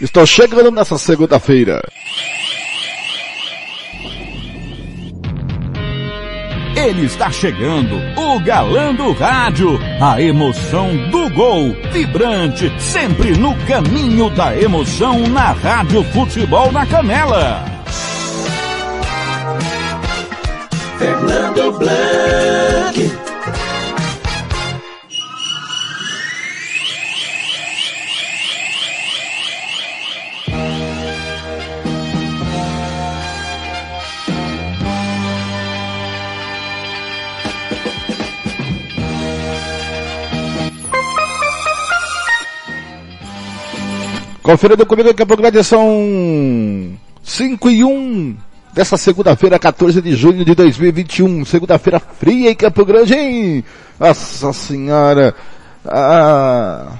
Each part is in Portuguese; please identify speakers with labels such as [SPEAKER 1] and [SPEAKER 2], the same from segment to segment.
[SPEAKER 1] Estou chegando nessa segunda-feira.
[SPEAKER 2] Ele está chegando, o galã do rádio, a emoção do gol, vibrante, sempre no caminho da emoção na Rádio Futebol na Canela. Fernando Blanc.
[SPEAKER 1] Conferindo comigo que a programação 5 e 1 dessa segunda-feira, 14 de junho de 2021. Segunda-feira fria em Campo Grande, hein? Nossa senhora. Ah,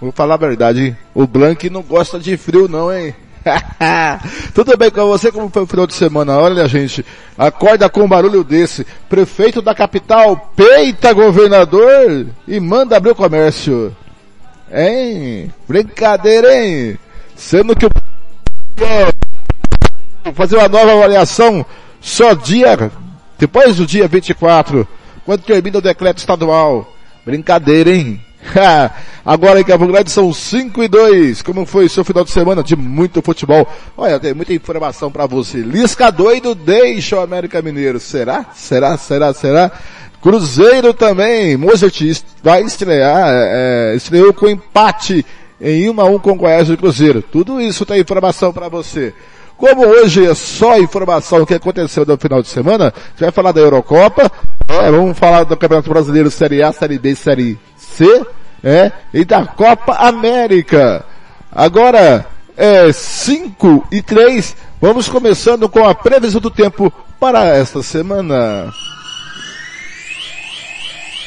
[SPEAKER 1] vou falar a verdade, o Blank não gosta de frio não, hein? Tudo bem com você? Como foi o final de semana? Olha, gente, acorda com um barulho desse. Prefeito da capital peita governador e manda abrir o comércio. Hein? Brincadeira, hein? Sendo que o fazer uma nova avaliação só dia, depois do dia 24, quando termina o decreto estadual. Brincadeira, hein? Agora em Campo Grande são 5 e 2. Como foi seu final de semana de muito futebol? Olha, tem muita informação para você. Lisca doido deixa o América Mineiro. Será? Será? Será? Será? Cruzeiro também, Mozart vai estrear, é, é estreou com empate em 1 a 1 com o Goiás e Cruzeiro. Tudo isso tem informação para você. Como hoje é só informação do que aconteceu no final de semana, a gente vai falar da Eurocopa, é, vamos falar do Campeonato Brasileiro Série A, Série B, Série C, é, e da Copa América. Agora, é 5 e 3, vamos começando com a previsão do tempo para esta semana.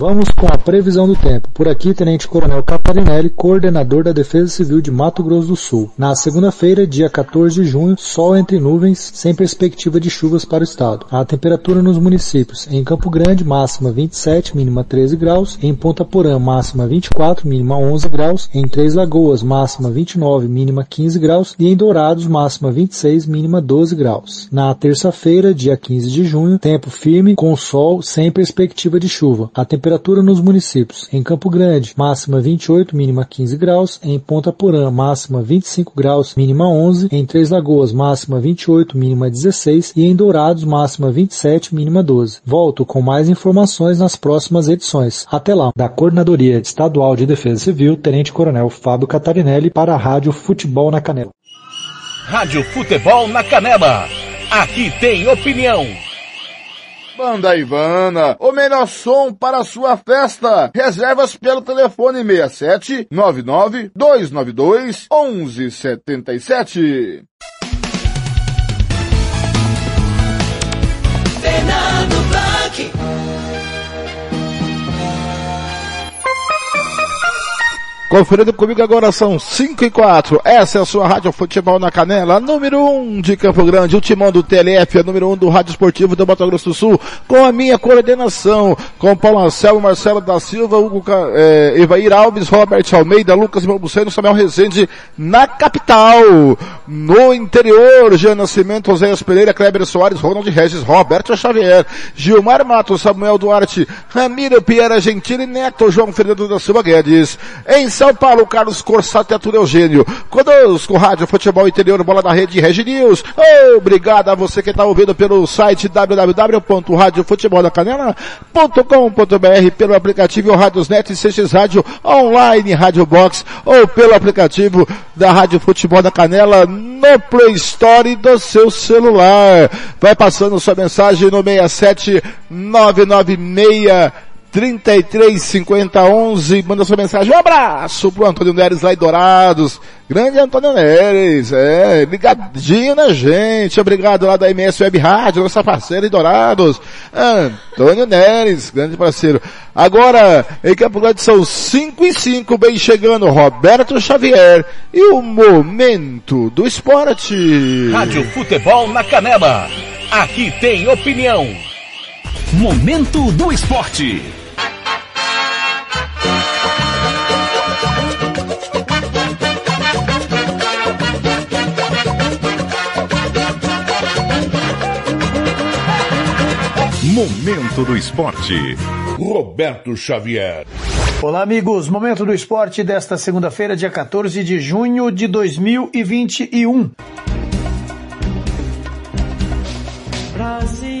[SPEAKER 3] Vamos com a previsão do tempo. Por aqui, Tenente Coronel Catarinelli, coordenador da Defesa Civil de Mato Grosso do Sul. Na segunda-feira, dia 14 de junho, sol entre nuvens, sem perspectiva de chuvas para o estado. A temperatura nos municípios: em Campo Grande, máxima 27, mínima 13 graus; em Ponta Porã, máxima 24, mínima 11 graus; em Três Lagoas, máxima 29, mínima 15 graus; e em Dourados, máxima 26, mínima 12 graus. Na terça-feira, dia 15 de junho, tempo firme, com sol, sem perspectiva de chuva. A temperatura Temperatura nos municípios. Em Campo Grande, máxima 28, mínima 15 graus. Em Ponta Porã, máxima 25 graus, mínima 11. Em Três Lagoas, máxima 28, mínima 16. E em Dourados, máxima 27, mínima 12. Volto com mais informações nas próximas edições. Até lá. Da Coordenadoria Estadual de Defesa Civil, Tenente Coronel Fábio Catarinelli para a Rádio Futebol na Canela.
[SPEAKER 2] Rádio Futebol na Canela. Aqui tem opinião.
[SPEAKER 1] Banda Ivana, o melhor som para a sua festa. Reservas pelo telefone 67 99 292 1177. Fernando Conferindo comigo agora são 5 e 4. Essa é a sua Rádio Futebol na Canela, número 1 um de Campo Grande, o timão do TLF, a número 1 um do Rádio Esportivo do Mato Grosso do Sul, com a minha coordenação, com Paulo Anselmo, Marcelo da Silva, Hugo, é, Evair Alves, Robert Almeida, Lucas Balbuceno, Samuel Rezende, na capital, no interior, Jean Nascimento, Oséias Pereira, Kleber Soares, Ronald Regis, Roberto Xavier, Gilmar Matos, Samuel Duarte, Ramiro Piera Gentili, Neto, João Fernando da Silva Guedes, em São Paulo, Carlos Corsato e Arthur Eugênio. Conosco, Rádio Futebol Interior, bola da rede Regi News. Obrigado a você que está ouvindo pelo site www.radiofuteboldacanela.com.br, pelo aplicativo Radiosnet, CX Rádio Online, Rádio Box ou pelo aplicativo da Rádio Futebol da Canela no Play Store do seu celular. Vai passando sua mensagem no 67 996 335011, manda sua mensagem. Um abraço pro Antônio Neres lá em Dourados. Grande Antônio Neres, é, ligadinho na gente. Obrigado lá da MS Web Rádio, nossa parceira em Dourados. Antônio Neres, grande parceiro. Agora, em Campo Grande são 5 e 5, bem chegando Roberto Xavier e o Momento do Esporte.
[SPEAKER 2] Rádio Futebol na Canela. Aqui tem opinião. Momento do Esporte. Momento do Esporte. Roberto Xavier.
[SPEAKER 4] Olá, amigos. Momento do esporte desta segunda-feira, dia 14 de junho de 2021.
[SPEAKER 5] Brasil,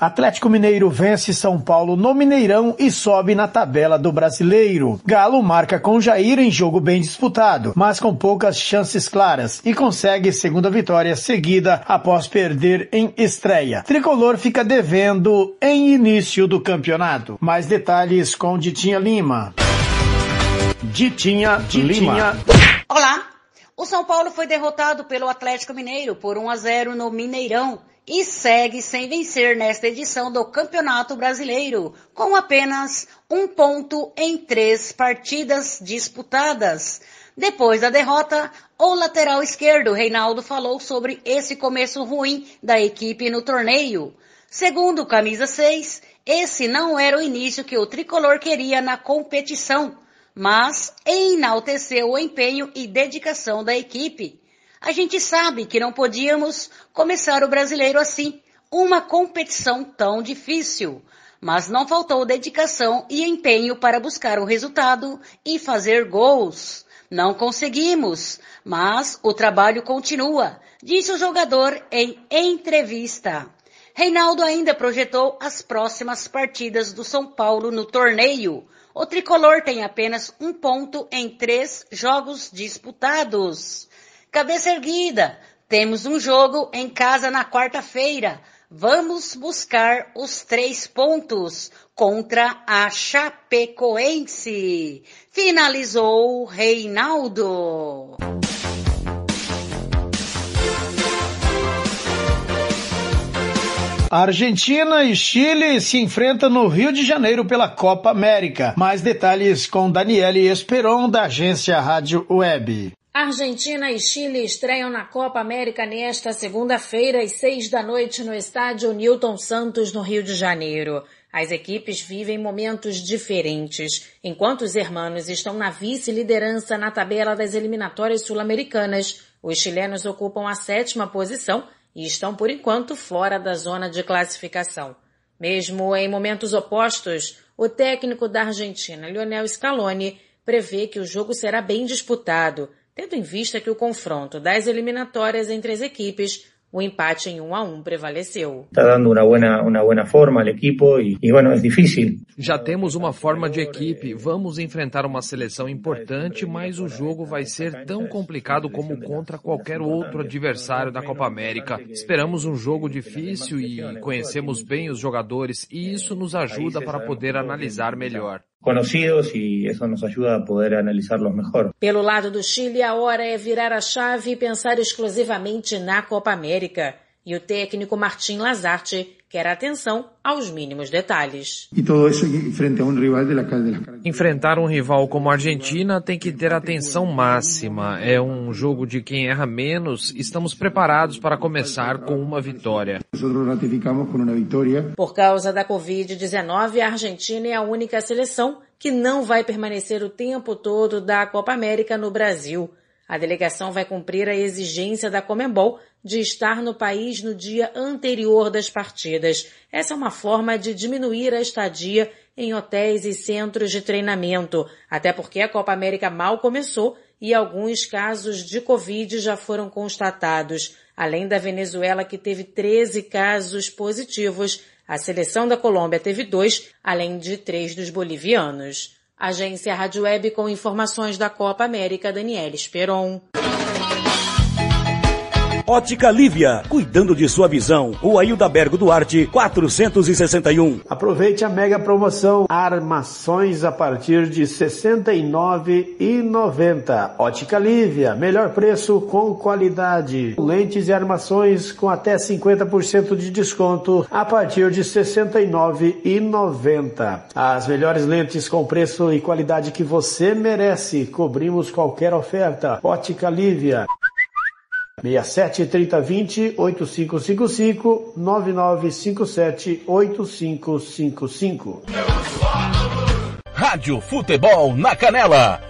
[SPEAKER 4] Atlético Mineiro vence São Paulo no Mineirão e sobe na tabela do Brasileiro. Galo marca com Jair em jogo bem disputado, mas com poucas chances claras e consegue segunda vitória seguida após perder em estreia. Tricolor fica devendo em início do campeonato. Mais detalhes com Ditinha Lima. Ditinha, Ditinha.
[SPEAKER 6] Olá! O São Paulo foi derrotado pelo Atlético Mineiro por 1 a 0 no Mineirão e segue sem vencer nesta edição do Campeonato Brasileiro, com apenas um ponto em três partidas disputadas. Depois da derrota, o lateral esquerdo Reinaldo falou sobre esse começo ruim da equipe no torneio. Segundo camisa 6, esse não era o início que o tricolor queria na competição, mas enalteceu o empenho e dedicação da equipe. A gente sabe que não podíamos começar o brasileiro assim, uma competição tão difícil. Mas não faltou dedicação e empenho para buscar o resultado e fazer gols. Não conseguimos, mas o trabalho continua, disse o jogador em entrevista. Reinaldo ainda projetou as próximas partidas do São Paulo no torneio. O tricolor tem apenas um ponto em três jogos disputados. Cabeça erguida. Temos um jogo em casa na quarta-feira. Vamos buscar os três pontos contra a Chapecoense. Finalizou Reinaldo.
[SPEAKER 4] Argentina e Chile se enfrentam no Rio de Janeiro pela Copa América. Mais detalhes com Daniele Esperon, da agência Rádio Web.
[SPEAKER 7] Argentina e Chile estreiam na Copa América nesta segunda-feira às seis da noite no estádio Newton Santos, no Rio de Janeiro. As equipes vivem momentos diferentes. Enquanto os hermanos estão na vice-liderança na tabela das eliminatórias sul-americanas, os chilenos ocupam a sétima posição e estão por enquanto fora da zona de classificação. Mesmo em momentos opostos, o técnico da Argentina, Lionel Scaloni, prevê que o jogo será bem disputado, tendo em vista que o confronto das eliminatórias entre as equipes o empate em 1 a 1 prevaleceu.
[SPEAKER 8] Está dando uma boa, uma boa forma ao equipo e, e, bueno, é difícil.
[SPEAKER 9] Já temos uma forma de equipe, vamos enfrentar uma seleção importante, mas o jogo vai ser tão complicado como contra qualquer outro adversário da Copa América. Esperamos um jogo difícil e conhecemos bem os jogadores e isso nos ajuda para poder analisar melhor
[SPEAKER 8] conocidos y eso nos ayuda a poder analizarlos mejor.
[SPEAKER 7] Pelo lado do Chile, a hora é virar a chave e pensar exclusivamente na Copa América. E o técnico Martim Lazarte quer atenção aos mínimos detalhes.
[SPEAKER 10] E tudo isso frente a um rival de la
[SPEAKER 9] Enfrentar um rival como a Argentina tem que ter atenção máxima. É um jogo de quem erra menos. Estamos preparados para começar com uma vitória.
[SPEAKER 7] Por causa da Covid-19, a Argentina é a única seleção que não vai permanecer o tempo todo da Copa América no Brasil. A delegação vai cumprir a exigência da Comembol de estar no país no dia anterior das partidas. Essa é uma forma de diminuir a estadia em hotéis e centros de treinamento, até porque a Copa América mal começou e alguns casos de Covid já foram constatados. Além da Venezuela, que teve 13 casos positivos, a seleção da Colômbia teve dois, além de três dos bolivianos. Agência Rádio Web com informações da Copa América, Daniela Esperon.
[SPEAKER 8] Ótica Lívia, cuidando de sua visão. Rua Hilda Bergo Duarte, 461.
[SPEAKER 11] Aproveite a mega promoção Armações a partir de R$ 69,90. Ótica Lívia, melhor preço com qualidade. Lentes e armações com até 50% de desconto a partir de R$ 69,90. As melhores lentes com preço e qualidade que você merece. Cobrimos qualquer oferta. Ótica Lívia. 67 30 20 8555 9957 8555.
[SPEAKER 2] Rádio Futebol na Canela.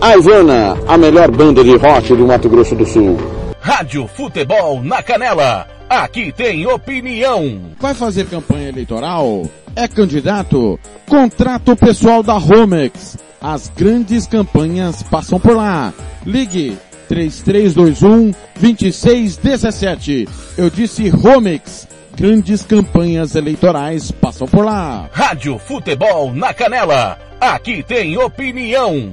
[SPEAKER 12] A Ivana, a melhor banda de rock do Mato Grosso do Sul.
[SPEAKER 2] Rádio Futebol na Canela. Aqui tem opinião.
[SPEAKER 13] Vai fazer campanha eleitoral? É candidato? Contrato pessoal da Romex. As grandes campanhas passam por lá. Ligue 3321 2617. Eu disse Romex. Grandes campanhas eleitorais passam por lá.
[SPEAKER 2] Rádio Futebol na Canela. Aqui tem opinião.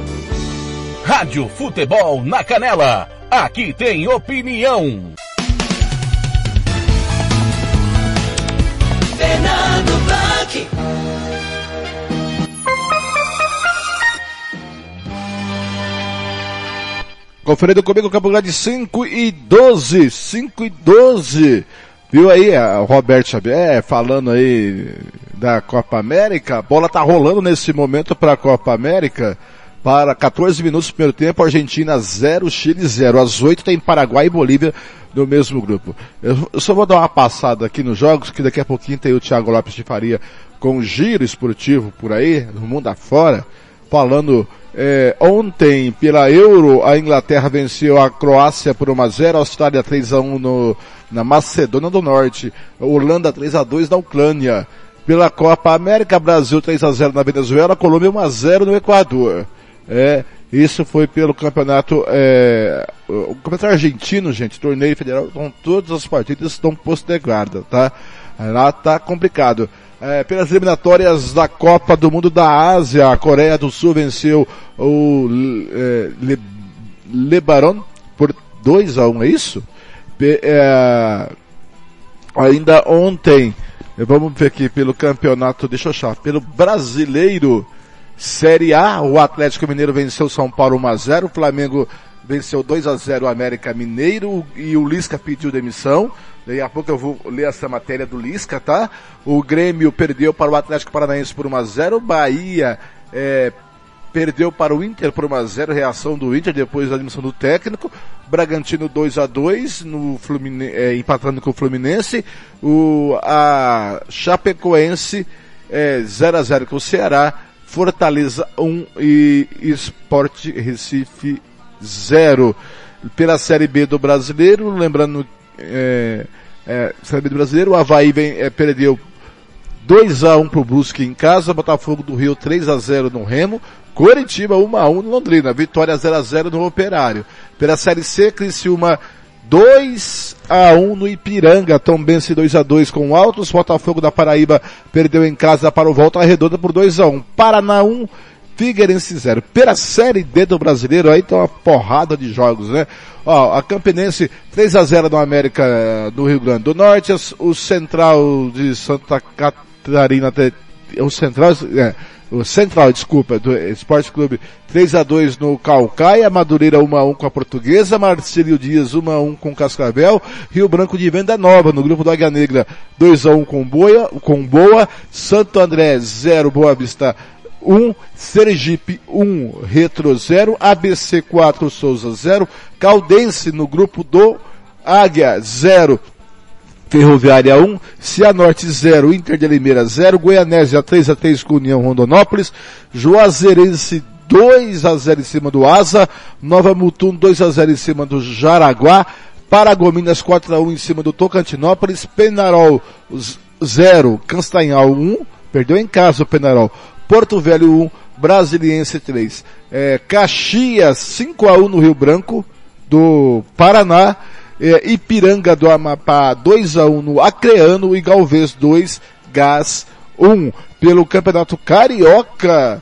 [SPEAKER 2] Rádio Futebol na Canela. Aqui tem opinião.
[SPEAKER 14] Fernando Blanc.
[SPEAKER 1] Conferindo comigo Campo Grande 5 e 12, 5 e 12. Viu aí o Roberto Xavier falando aí da Copa América? A bola tá rolando nesse momento para a Copa América. Para 14 minutos do primeiro tempo, Argentina 0, Chile 0. Às 8 tem Paraguai e Bolívia no mesmo grupo. Eu, só vou dar uma passada aqui nos jogos, que daqui a pouquinho tem o Thiago Lopes de Faria com um giro esportivo por aí, no mundo afora, falando é, ontem, pela Euro, a Inglaterra venceu a Croácia por 1 a 0 a Austrália 3 a 1 no, na Macedônia do Norte, a Holanda 3 a 2 na Ucrânia. Pela Copa América, Brasil 3 a 0 na Venezuela, Colômbia 1 a 0 no Equador. É, isso foi pelo campeonato, é, o campeonato argentino, gente, torneio federal, com todas as partidas estão postergadas, tá? Lá tá complicado. É, pelas eliminatórias da Copa do Mundo da Ásia, a Coreia do Sul venceu o é, Le, Lebaron por 2 a 1 um, é isso? É, ainda ontem, vamos ver aqui pelo campeonato, deixa eu achar, pelo brasileiro, Série A, o Atlético Mineiro venceu São Paulo 1 a 0, o Flamengo venceu 2 a 0 o América Mineiro e o Lisca pediu demissão. Daqui a pouco eu vou ler essa matéria do Lisca, tá? O Grêmio perdeu para o Atlético Paranaense por 1 a 0, Bahia é, perdeu para o Inter por 1 a 0, reação do Inter depois da admissão do técnico. Bragantino 2 a 2 no é, empatando com o Fluminense. O a Chapecoense é, 0 a 0 com o Ceará. Fortaleza 1 e Sport Recife 0. Pela Série B do Brasileiro, lembrando, é, é, Série B do Brasileiro, o Havaí vem, é, perdeu 2 a 1 pro Brusque em casa, Botafogo do Rio 3 a 0 no Remo, Coritiba 1 a 1 no Londrina, Vitória 0 a 0 no Operário. Pela Série C, Criciúma 2 a 1 no Ipiranga, Tombense 2 a 2 com Altos, Botafogo da Paraíba perdeu em casa para o Volta Redonda por 2 a 1. Paraná 1, Figueirense 0. Pela Série D do Brasileiro, aí tá uma porrada de jogos, né? Ó, a Campinense 3 a 0 no América eh, do Rio Grande do Norte, o Central de Santa Catarina, o Central, é, o Central, desculpa, do Esporte Clube 3 a 2 no Calcaia, Madureira 1 a 1 com a Portuguesa, Marcílio Dias 1 a 1 com Cascavel, Rio Branco de Venda Nova no grupo do Águia Negra 2 a 1 com Boia, com Boa, Santo André 0 Boa Vista 1, Sergipe 1, Retro 0, ABC 4, Souza 0, Caldense no grupo do Águia 0, Ferroviária 1, Cianorte 0, Inter de Limeira 0, Goianésia 3 a 3 com União Rondonópolis, Juazeirense 2 a 0 em cima do Asa, Nova Mutum 2 a 0 em cima do Jaraguá, Paragominas 4 a 1 em cima do Tocantinópolis, Penarol 0, Castanhal 1, perdeu em casa o Penarol, Porto Velho 1, Brasiliense 3, é, Caxias 5 a 1 no Rio Branco, do Paraná, é, Ipiranga do Amapá 2 a 1 no Acreano e Galvez 2, Gás 1. Pelo Campeonato Carioca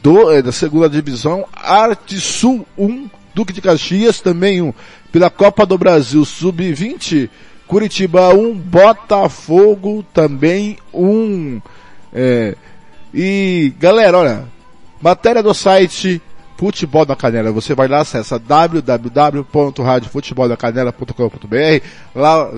[SPEAKER 1] do, é, da segunda divisão, Arte Sul 1, Duque de Caxias também 1. Pela Copa do Brasil Sub-20, Curitiba 1, Botafogo também 1. É, e galera, olha, matéria do site Futebol da Canela. Você vai lá, acessa www.radiofuteboldacanela.com.br. Lá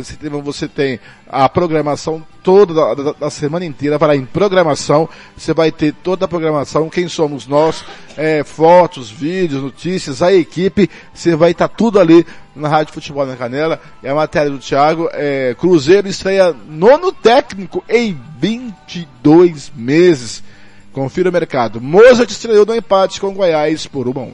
[SPEAKER 1] você tem, a programação toda da, da, da, semana inteira. Vai lá em programação, você vai ter toda a programação, quem somos nós, é, fotos, vídeos, notícias, a equipe. Você vai estar tá tudo ali na Rádio Futebol da Canela. É a matéria do Thiago. É, Cruzeiro estreia nono técnico em 22 meses. Confira o mercado. Mozart estreou no empate com Goiás por 1 a 1.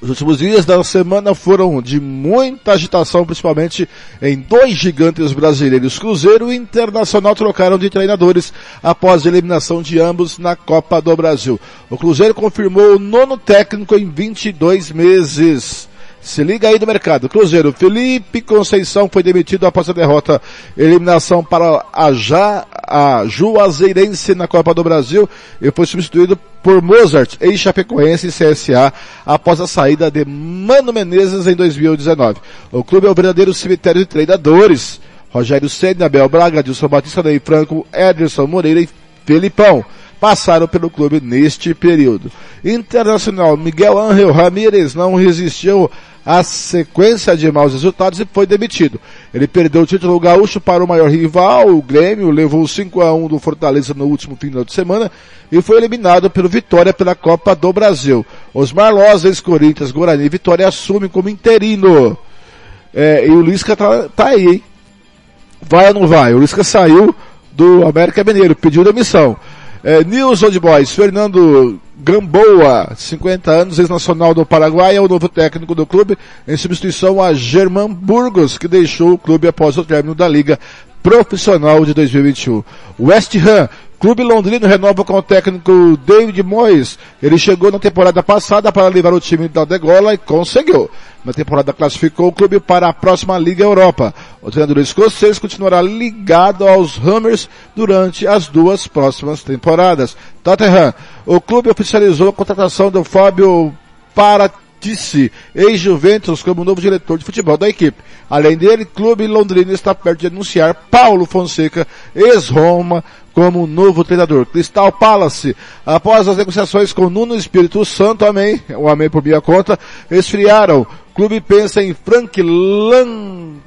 [SPEAKER 1] Os últimos dias da semana foram de muita agitação, principalmente em dois gigantes brasileiros. Cruzeiro e Internacional trocaram de treinadores após a eliminação de ambos na Copa do Brasil. O Cruzeiro confirmou o nono técnico em 22 meses. Se liga aí do mercado. Cruzeiro, Felipe Conceição foi demitido após a derrota. Eliminação para a, Já, a Juazeirense na Copa do Brasil e foi substituído por Mozart, ex-Chapecoense e CSA, após a saída de Mano Menezes em 2019. O clube é o verdadeiro cemitério de treinadores. Rogério Senna, Abel Braga, Dilson Batista, Ney Franco, Ederson Moreira e Felipão passaram pelo clube neste período. Internacional Miguel Ángel Ramírez não resistiu à sequência de maus resultados e foi demitido. Ele perdeu o título gaúcho para o maior rival, o Grêmio, levou 5 a 1 do Fortaleza no último final de semana e foi eliminado pelo Vitória pela Copa do Brasil. Os Marlos, ex-Corinthians, Guarani e Vitória assumem como interino. É, e o Lisca tá, tá aí, hein? Vai ou não vai? O Lisca saiu do América Mineiro, pediu demissão. É, News Old Boys, Fernando Gamboa, 50 anos, ex-nacional do Paraguai, é o novo técnico do clube, em substituição a Germán Burgos, que deixou o clube após o término da Liga Profissional de 2021. West Ham Clube Londrino renova com o técnico David Moyes. Ele chegou na temporada passada para levar o time da degola e conseguiu. Na temporada classificou o clube para a próxima Liga Europa. O treinador escocês continuará ligado aos Hammers durante as duas próximas temporadas. Tottenham. O clube oficializou a contratação do Fábio para Tice, ex-Juventus, como novo diretor de futebol da equipe. Além dele, clube londrino está perto de anunciar Paulo Fonseca, ex-Roma, como novo treinador. Crystal Palace, após as negociações com Nuno Espírito Santo, amém, o amém por minha conta, esfriaram. Clube pensa em Frank Lampard,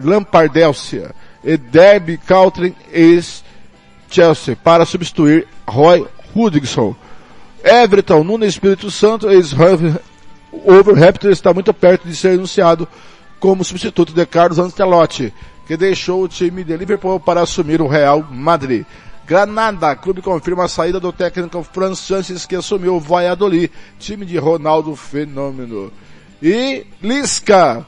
[SPEAKER 1] Lampardelcia e Derby Coutrin ex-Chelsea para substituir Roy Hudson. Everton, Nuno Espírito Santo, ex-Overhampton está muito perto de ser anunciado como substituto de Carlos Ancelotti, que deixou o time de Liverpool para assumir o Real Madrid. Granada, clube confirma a saída do técnico Franz Sanches que assumiu o Valladolid, time de Ronaldo Fenômeno. E Lisca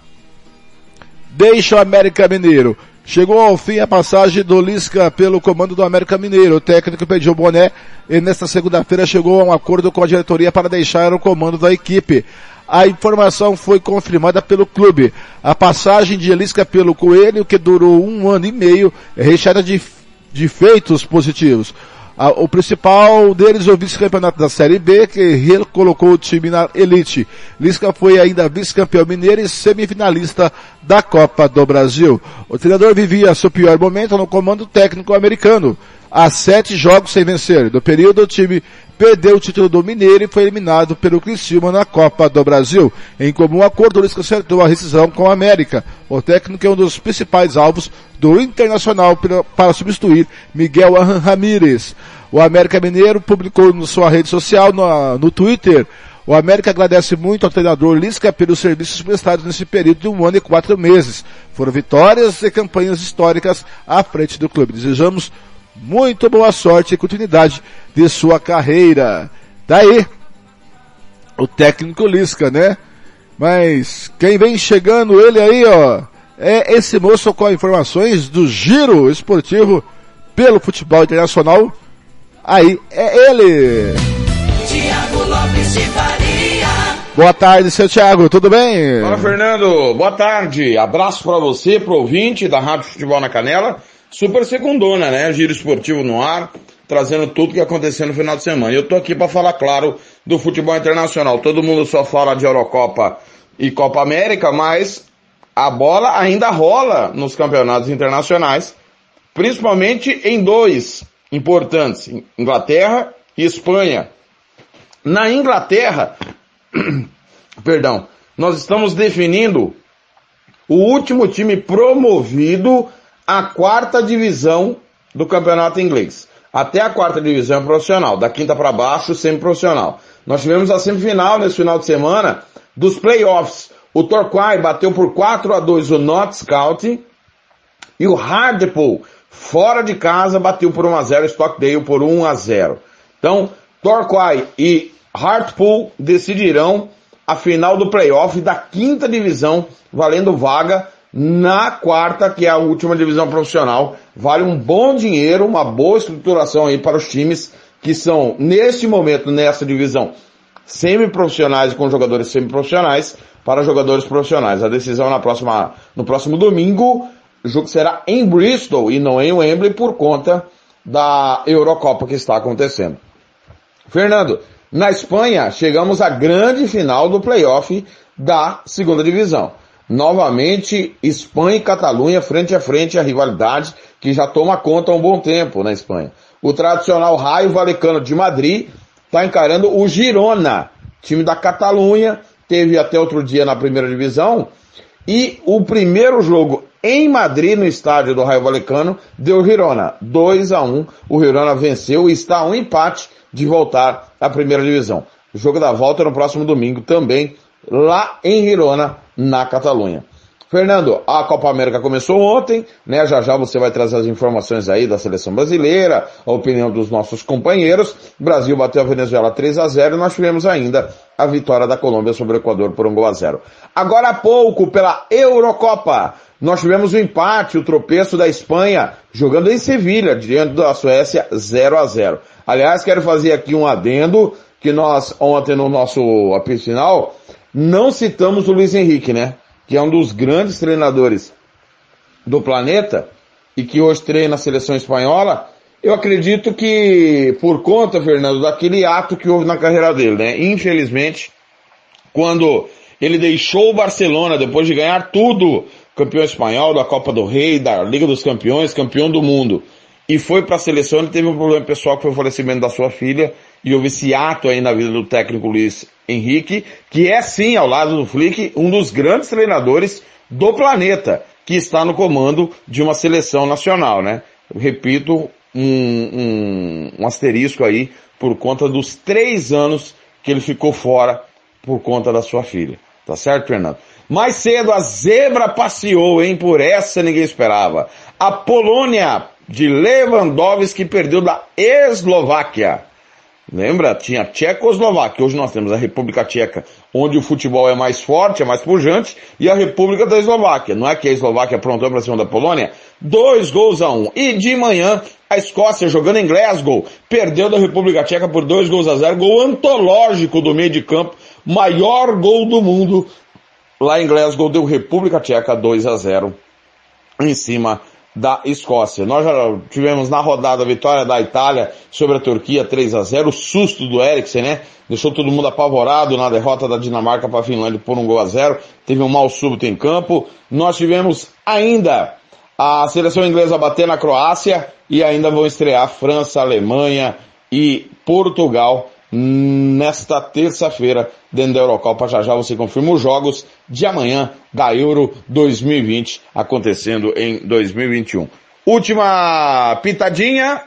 [SPEAKER 1] deixa o América Mineiro. Chegou ao fim a passagem do Lisca pelo comando do América Mineiro. O técnico pediu boné e nesta segunda-feira chegou a um acordo com a diretoria para deixar o comando da equipe. a informação foi confirmada pelo clube. A passagem de Elisca pelo Coelho, que durou um ano e meio, é recheada de, de feitos positivos. O principal deles é o vice-campeonato da Série B, que recolocou o time na elite. Lisca foi ainda vice-campeão mineiro e semifinalista da Copa do Brasil. O treinador vivia seu pior momento no comando técnico americano. Há sete jogos sem vencer. No período, o time perdeu o título do Mineiro e foi eliminado pelo Criciúma na Copa do Brasil. Em comum acordo, o Lisca acertou a rescisão com a América. O técnico é um dos principais alvos do Internacional para substituir Miguel Ramírez. O América Mineiro publicou na sua rede social, no, no Twitter, o América agradece muito ao treinador Lisca pelos serviços prestados nesse período de um ano e quatro meses. Foram vitórias e campanhas históricas à frente do clube. Desejamos muito boa sorte e continuidade de sua carreira. Daí, o técnico Lisca, né? Mas quem vem chegando ele aí, ó, é esse moço com informações do giro esportivo pelo futebol internacional. Aí é ele.
[SPEAKER 15] Tiago Lopes de Faria.
[SPEAKER 1] Boa tarde, seu Thiago, tudo bem?
[SPEAKER 12] Fala, Fernando. Boa tarde. Abraço para você, pro ouvinte da Rádio Futebol na Canela. Super segundona, né? Giro esportivo no ar, trazendo tudo que aconteceu no final de semana. Eu tô aqui para falar, claro, do futebol internacional. Todo mundo só fala de Eurocopa e Copa América, mas a bola ainda rola nos campeonatos internacionais, principalmente em dois importantes, Inglaterra e Espanha. Na Inglaterra, perdão, nós estamos definindo o último time promovido à quarta divisão do campeonato inglês. Até a quarta divisão é profissional, da quinta para baixo, semi-profissional. Nós tivemos a semifinal nesse final de semana dos playoffs. O Torquay bateu por 4 a 2 o Notts County e o Hartlepool, fora de casa, bateu por 1 a 0 o Stockdale por 1 a 0. Então, Torquay e Hartlepool decidirão a final do playoff da quinta divisão, valendo vaga na quarta, que é a última divisão profissional. Vale um bom dinheiro, uma boa estruturação aí para os times que são, neste momento, nessa divisão, semi-profissionais com jogadores semi-profissionais para jogadores profissionais. A decisão na próxima, no próximo domingo, o jogo será em Bristol e não em Wembley por conta da Eurocopa que está acontecendo. Fernando, na Espanha chegamos à grande final do playoff da segunda divisão. Novamente, Espanha e Catalunha frente a frente a rivalidade que já toma conta há um bom tempo na Espanha. O tradicional Raio Valecano de Madrid está encarando o Girona, time da Catalunha, teve até outro dia na primeira divisão, e o primeiro jogo em Madrid, no estádio do Raio Valecano, deu Girona. 2 a 1 o Girona venceu e está a um empate de voltar à primeira divisão. O jogo da volta é no próximo domingo também, lá em Girona, na Catalunha. Fernando, a Copa América começou ontem, né? Já já você vai trazer as informações aí da seleção brasileira, a opinião dos nossos companheiros. O Brasil bateu a Venezuela 3 a 0 e nós tivemos ainda a vitória da Colômbia sobre o Equador por 1 gol a 0. Agora há pouco, pela Eurocopa, nós tivemos o empate, o tropeço da Espanha, jogando em Sevilha, diante da Suécia 0 a 0. Aliás, quero fazer aqui um adendo, que nós ontem no nosso apito final, não citamos o Luiz Henrique, né? Que é um dos grandes treinadores do planeta e que hoje treina a seleção espanhola. Eu acredito que por conta, Fernando, daquele ato que houve na carreira dele, né? Infelizmente, quando ele deixou o Barcelona depois de ganhar tudo, campeão espanhol, da Copa do Rei, da Liga dos Campeões, campeão do mundo, e foi para a seleção, ele teve um problema pessoal que foi o falecimento da sua filha, e houve esse ato aí na vida do técnico Luiz Henrique, que é sim, ao lado do Flick, um dos grandes treinadores do planeta, que está no comando de uma seleção nacional, né? Eu repito, um, um, um asterisco aí por conta dos três anos que ele ficou fora por conta da sua filha. Tá certo, Fernando? Mais cedo a zebra passeou, hein? Por essa ninguém esperava. A Polônia de Lewandowski perdeu da Eslováquia. Lembra? Tinha Tchecoslováquia. Hoje nós temos a República Tcheca, onde o futebol é mais forte, é mais pujante, e a República da Eslováquia. Não é que a Eslováquia aprontou para cima da Polônia? Dois gols a um. E de manhã, a Escócia, jogando em Glasgow, perdeu da República Tcheca por dois gols a zero. Gol antológico do meio de campo. maior gol do mundo. Lá em Glasgow deu República Tcheca 2 a 0 em cima da Escócia. Nós já tivemos na rodada a vitória da Itália sobre a Turquia 3 a 0 o susto do Eriksen, né? Deixou todo mundo apavorado na derrota da Dinamarca para a Finlândia por um gol a zero. Teve um mal súbito em campo. Nós tivemos ainda a seleção inglesa bater na Croácia e ainda vão estrear França, Alemanha e Portugal nesta terça-feira dentro da Eurocopa. Já já você confirma os jogos de amanhã da Euro 2020 acontecendo em 2021. Última pitadinha.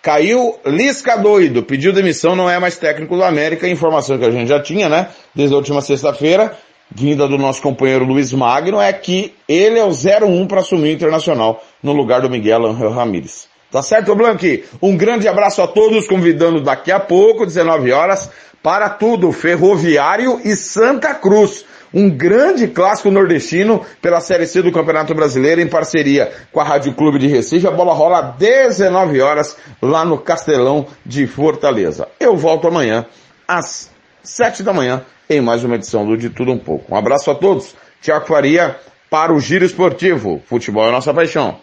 [SPEAKER 12] Caiu Lisca doido, pediu demissão, não é mais técnico do América, informação que a gente já tinha, né? Desde a última sexta-feira, vinda do nosso companheiro Luiz Magno, é que ele é o 01 para assumir o Internacional no lugar do Miguel Angel Ramírez. Tá certo, Blanqui? Um grande abraço a todos, convidando daqui a pouco, 19 horas, para tudo, Ferroviário e Santa Cruz. Um grande clássico nordestino pela Série C do Campeonato Brasileiro em parceria com a Rádio Clube de Recife. A bola rola 19 horas lá no Castelão de Fortaleza. Eu volto amanhã às 7 da manhã em mais uma edição do De Tudo Um Pouco. Um abraço a todos. Tiago Faria para o Giro Esportivo. Futebol é nossa paixão.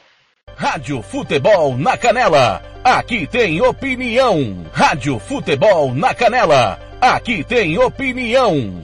[SPEAKER 2] Rádio Futebol na Canela. Aqui tem opinião. Rádio Futebol na Canela. Aqui tem opinião.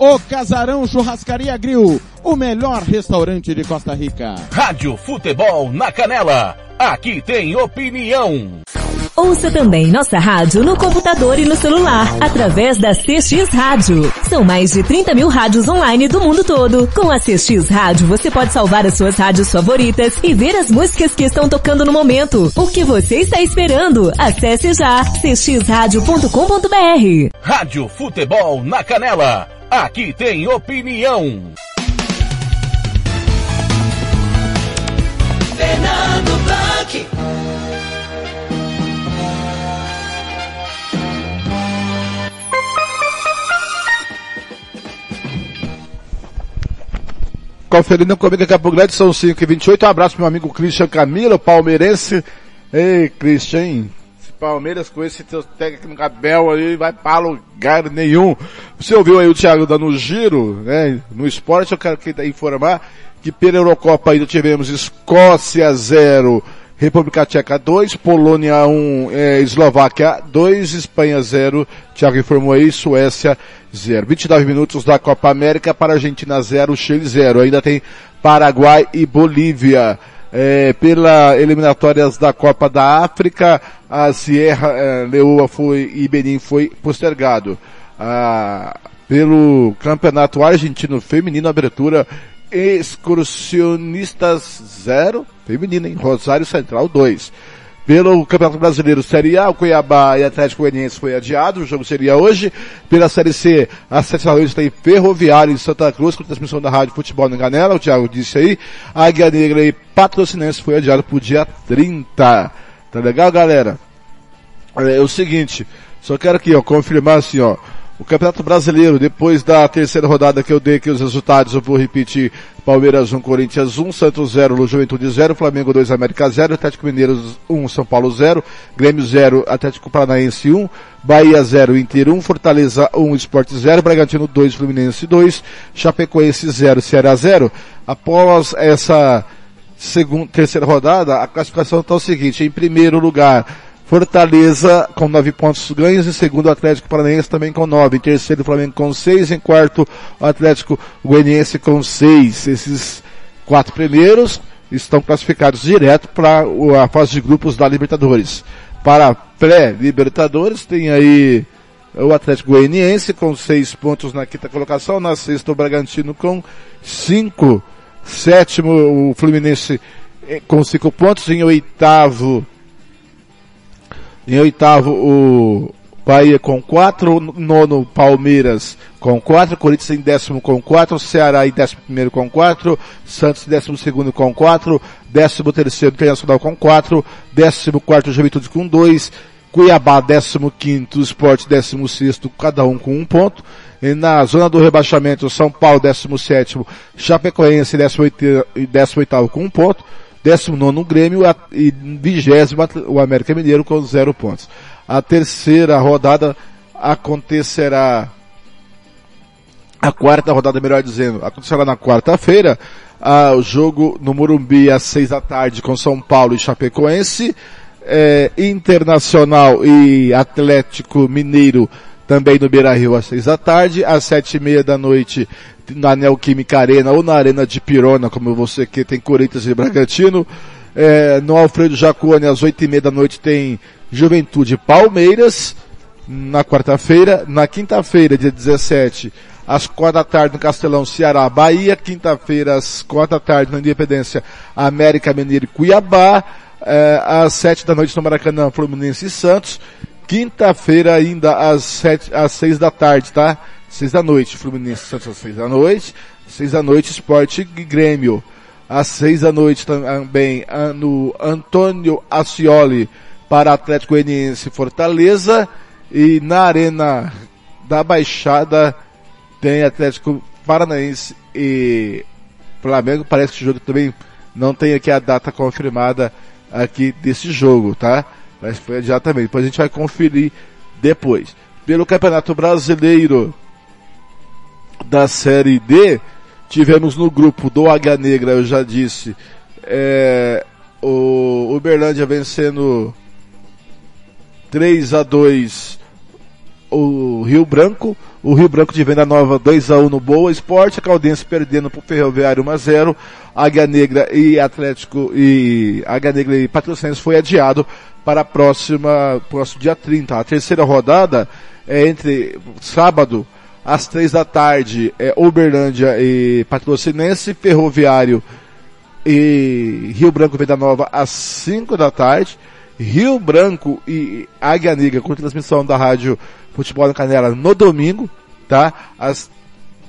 [SPEAKER 16] O Casarão Churrascaria Grill, o melhor restaurante de Costa Rica.
[SPEAKER 2] Rádio Futebol na Canela. Aqui tem opinião.
[SPEAKER 17] Ouça também nossa rádio no computador e no celular, através da CX Rádio. São mais de 30 mil rádios online do mundo todo. Com a CX Rádio, você pode salvar as suas rádios favoritas e ver as músicas que estão tocando no momento. O que você está esperando? Acesse já cxradio.com.br.
[SPEAKER 2] Rádio Futebol na Canela. Aqui tem opinião.
[SPEAKER 15] Fernando Blanc.
[SPEAKER 1] Conferindo comigo Campo Grande, são 5 e 28 Um abraço pro meu amigo Christian Camilo, palmeirense. Ei, Christian, Palmeiras com esse teu técnico Abel aí vai para lugar nenhum. Você ouviu aí o Thiago dando um giro, né? No esporte eu quero que informar que pela Eurocopa ainda tivemos Escócia 0, República Tcheca 2, Polônia 1, é, Eslováquia 2, Espanha 0, Thiago informou aí, Suécia 0. 29 minutos da Copa América para Argentina 0, Chile 0. Ainda tem Paraguai e Bolívia. É, pela eliminatórias da Copa da África, a Sierra é, Leoa foi e Benin foi postergado. Ah, pelo Campeonato Argentino Feminino, abertura Excursionistas 0, feminino, em Rosário Central 2. Pelo Campeonato Brasileiro Série A, o Cuiabá e Atlético Goianiense foi adiado, o jogo seria hoje. Pela Série C, às 7 da noite tem Ferroviário em Santa Cruz, com transmissão da Rádio Futebol na Ganela, o Thiago disse aí. Águia Negra e Patrocinense foi adiado para o dia 30. Tá legal, galera? É, é o seguinte, só quero aqui, ó, confirmar assim, ó. O Campeonato Brasileiro, depois da terceira rodada que eu dei aqui os resultados, eu vou repetir. Palmeiras 1, Corinthians 1, Santos 0, Juventude 0, Flamengo 2, América 0, Atlético Mineiro 1, São Paulo 0, Grêmio 0, Atlético Paranaense 1, Bahia 0, Inter 1, Fortaleza 1, Esporte 0, Bragantino 2, Fluminense 2, Chapecoense 0, Ceará 0. Após essa segunda, terceira rodada, a classificação está o seguinte, em primeiro lugar, Fortaleza com nove pontos ganhos, em segundo o Atlético Paranaense também com nove, em terceiro o Flamengo com seis, em quarto o Atlético Goianiense com seis. Esses quatro primeiros estão classificados direto para a fase de grupos da Libertadores. Para pré-Libertadores tem aí o Atlético Goianiense com seis pontos na quinta colocação, na sexta o Bragantino com cinco, sétimo o Fluminense eh, com cinco pontos, em oitavo em oitavo, o Bahia com quatro, nono Palmeiras com quatro, Corinthians em décimo com quatro, Ceará em décimo primeiro com quatro, Santos em décimo segundo com quatro, décimo terceiro Internacional com quatro, décimo quarto Juventude com dois, Cuiabá décimo quinto, Sport décimo sexto, cada um com um ponto. E na zona do rebaixamento, São Paulo décimo sétimo, Chapecoense décimo oitavo com um ponto. 19 Grêmio e 20 o América Mineiro com zero pontos. A terceira rodada acontecerá, a quarta rodada, melhor dizendo, acontecerá na quarta-feira, o jogo no Morumbi às seis da tarde com São Paulo e Chapecoense, é, Internacional e Atlético Mineiro também no Beira Rio às seis da tarde, às sete e meia da noite na Neoquímica Arena ou na Arena de Pirona, como você quer, tem Corinthians e Bragantino. É, no Alfredo Jacone, às oito e meia da noite, tem Juventude Palmeiras, na quarta-feira. Na quinta-feira, dia 17, às quatro da tarde, no Castelão, Ceará, Bahia. Quinta-feira, às quatro da tarde, na Independência, América Mineiro e Cuiabá. É, às sete da noite, no Maracanã, Fluminense e Santos. Quinta-feira, ainda às sete, às seis da tarde, tá? Seis da noite, Fluminense Santos às seis da noite, seis da noite, Esporte Grêmio. Às seis da noite também no Antônio Ascioli para Atlético Goianiense Fortaleza e na Arena da Baixada tem Atlético Paranaense e Flamengo. Parece que esse jogo também não tem aqui a data confirmada aqui desse jogo, tá? Mas foi adiado também. Depois a gente vai conferir depois. Pelo Campeonato Brasileiro, da Série D, tivemos no grupo do Águia Negra, eu já disse, é, o Uberlândia vencendo 3 a 2 o Rio Branco, o Rio Branco de Venda Nova 2 a 1 no Boa Esporte, a Caldense perdendo para o Ferroviário 1 a 0, Águia Negra e Atlético e Águia Negra e Patrocínios foi adiado para a próxima, próximo dia 30. A terceira rodada é entre sábado às três da tarde, é Uberlândia e Patrocinense, Ferroviário e Rio Branco Venda Nova às cinco da tarde, Rio Branco e Águia Negra com transmissão da rádio Futebol na Canela no domingo, tá? Às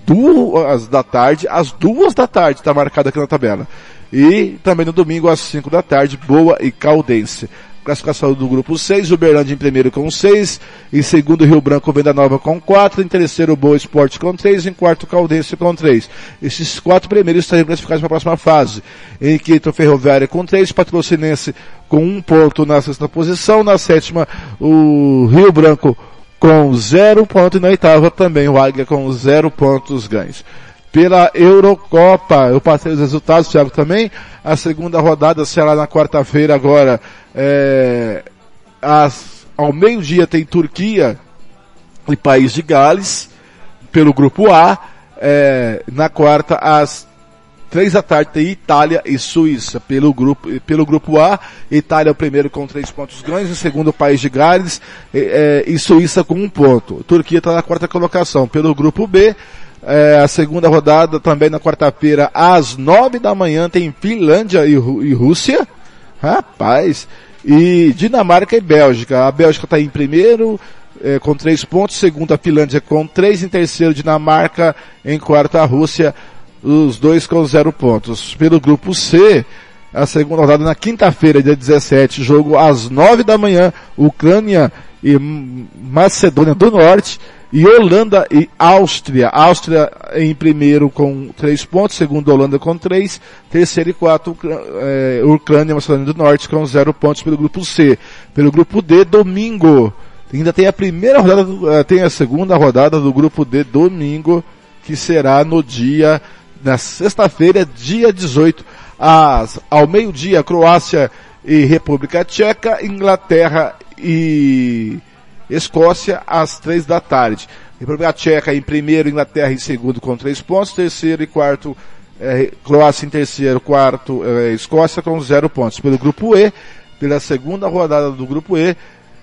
[SPEAKER 1] duas da tarde, às duas da tarde está marcado aqui na tabela. E também no domingo às cinco da tarde, Boa e Caldense. Classificação do grupo 6, Uberlândia em primeiro com 6, em segundo Rio Branco Venda Nova com 4, em terceiro Boa Esporte com 3, em quarto Caldense com 3. Esses quatro primeiros estariam classificados para a próxima fase. Em quinto Ferroviária com 3, Patrocinense com um ponto na sexta posição, na sétima o Rio Branco com zero ponto e na oitava também o Águia com zero pontos ganhos pela Eurocopa. Eu passei os resultados, Thiago, também. A segunda rodada será na quarta-feira agora. É, às, ao meio-dia tem Turquia e País de Gales, pelo grupo A. É, na quarta, às três da tarde tem Itália e Suíça pelo grupo, pelo grupo A. Itália é o primeiro com três pontos ganhos, o segundo País de Gales é, e Suíça com um ponto. Turquia está na quarta colocação. Pelo grupo B, é, a segunda rodada também na quarta-feira, às nove da manhã, tem Finlândia e, e Rússia. Rapaz. E Dinamarca e Bélgica. A Bélgica está em primeiro, é, com três pontos. Segundo, a Finlândia com três. Em terceiro, Dinamarca. Em quarto, a Rússia. Os dois com zero pontos. Pelo grupo C, a segunda rodada na quinta-feira, dia 17, jogo às nove da manhã, Ucrânia e Macedônia do Norte e Holanda e Áustria. Áustria em primeiro com três pontos, segundo Holanda com três, terceiro e quarto é, Ucrânia e Macedônia do Norte com zero pontos pelo grupo C. Pelo grupo D, domingo. Ainda tem a primeira rodada, eh, tem a segunda rodada do grupo D domingo, que será no dia, na sexta-feira, dia 18, às, ao meio-dia, Croácia e República Tcheca, Inglaterra e Escócia às três da tarde. República Tcheca em primeiro, Inglaterra em segundo com três pontos, terceiro e quarto é, Croácia em terceiro, quarto é, Escócia com zero pontos. Pelo grupo E, pela segunda rodada do grupo E,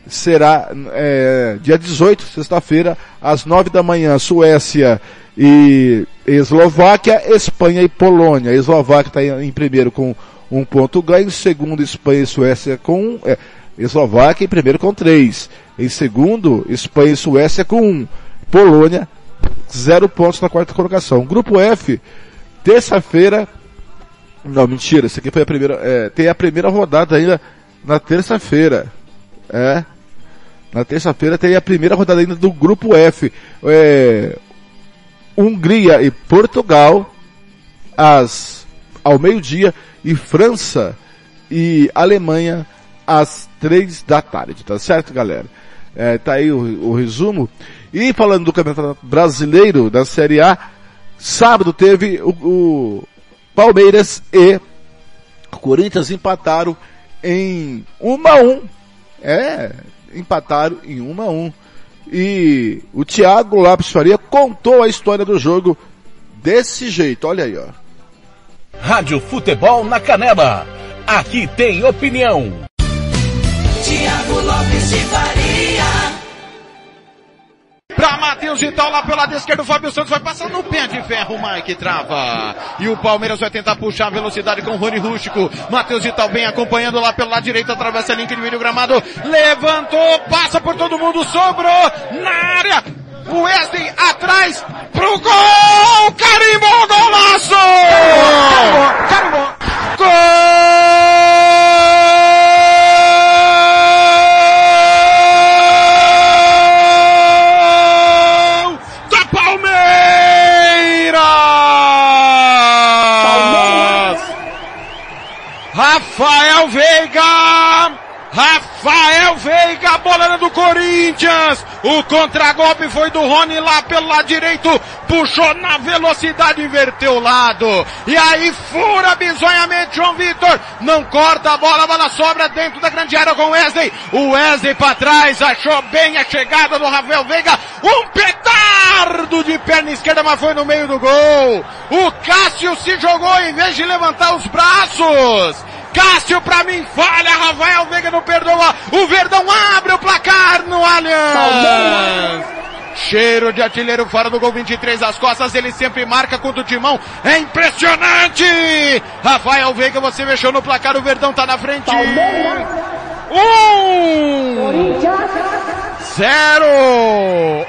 [SPEAKER 1] será é, dia 18, sexta-feira, às nove da manhã, Suécia e Eslováquia, Espanha e Polônia. A Eslováquia está em, em, primeiro com um ponto ganho, segundo Espanha e Suécia com é, Eslováquia em primeiro com três. Em segundo, Espanha e Suécia com um. Polônia, zero pontos na quarta colocação. Grupo F, terça-feira, não, mentira, esse aqui foi a primeira, é, tem a primeira rodada ainda na terça-feira. É. Na terça-feira tem a primeira rodada ainda do grupo F. É, Hungria e Portugal, às, ao meio-dia, e França e Alemanha às três da tarde, tá certo, galera? É, tá aí o, o resumo. E falando do Campeonato Brasileiro da Série A, sábado teve o, o Palmeiras e Corinthians empataram em 1 a 1. É, empataram em 1 a 1. E o Thiago Lopes Faria contou a história do jogo desse jeito. Olha aí, ó.
[SPEAKER 2] Rádio Futebol na Canela. Aqui tem opinião.
[SPEAKER 16] Pra Matheus Vital lá pelo lado esquerdo, o Fábio Santos vai passar no pé de ferro, o Mike trava. E o Palmeiras vai tentar puxar a velocidade com o Rony Rústico. Matheus Vital bem acompanhando lá pelo lado direito, atravessa a linha de meio gramado. Levantou, passa por todo mundo, sobrou na área. O Wesley atrás pro gol! Carimbou, golaço! Carimbou, carimbou, Gol! Rafael Veiga! Rafael Veiga, a bola era do Corinthians. O contragolpe foi do Rony lá pelo lado direito. Puxou na velocidade, inverteu o lado. E aí fura bizonhamente João Vitor. Não corta a bola, a bola sobra dentro da grande área com Wesley. O Wesley para trás, achou bem a chegada do Rafael Veiga. Um petardo de perna esquerda, mas foi no meio do gol. O Cássio se jogou em vez de levantar os braços. Cássio pra mim falha, Rafael Veiga não perdoa. O Verdão abre o placar no Allianz. Cheiro de artilheiro fora do gol 23 às costas, ele sempre marca contra o Timão. É impressionante! Rafael Veiga, você mexeu no placar, o Verdão tá na frente. Um! Zero!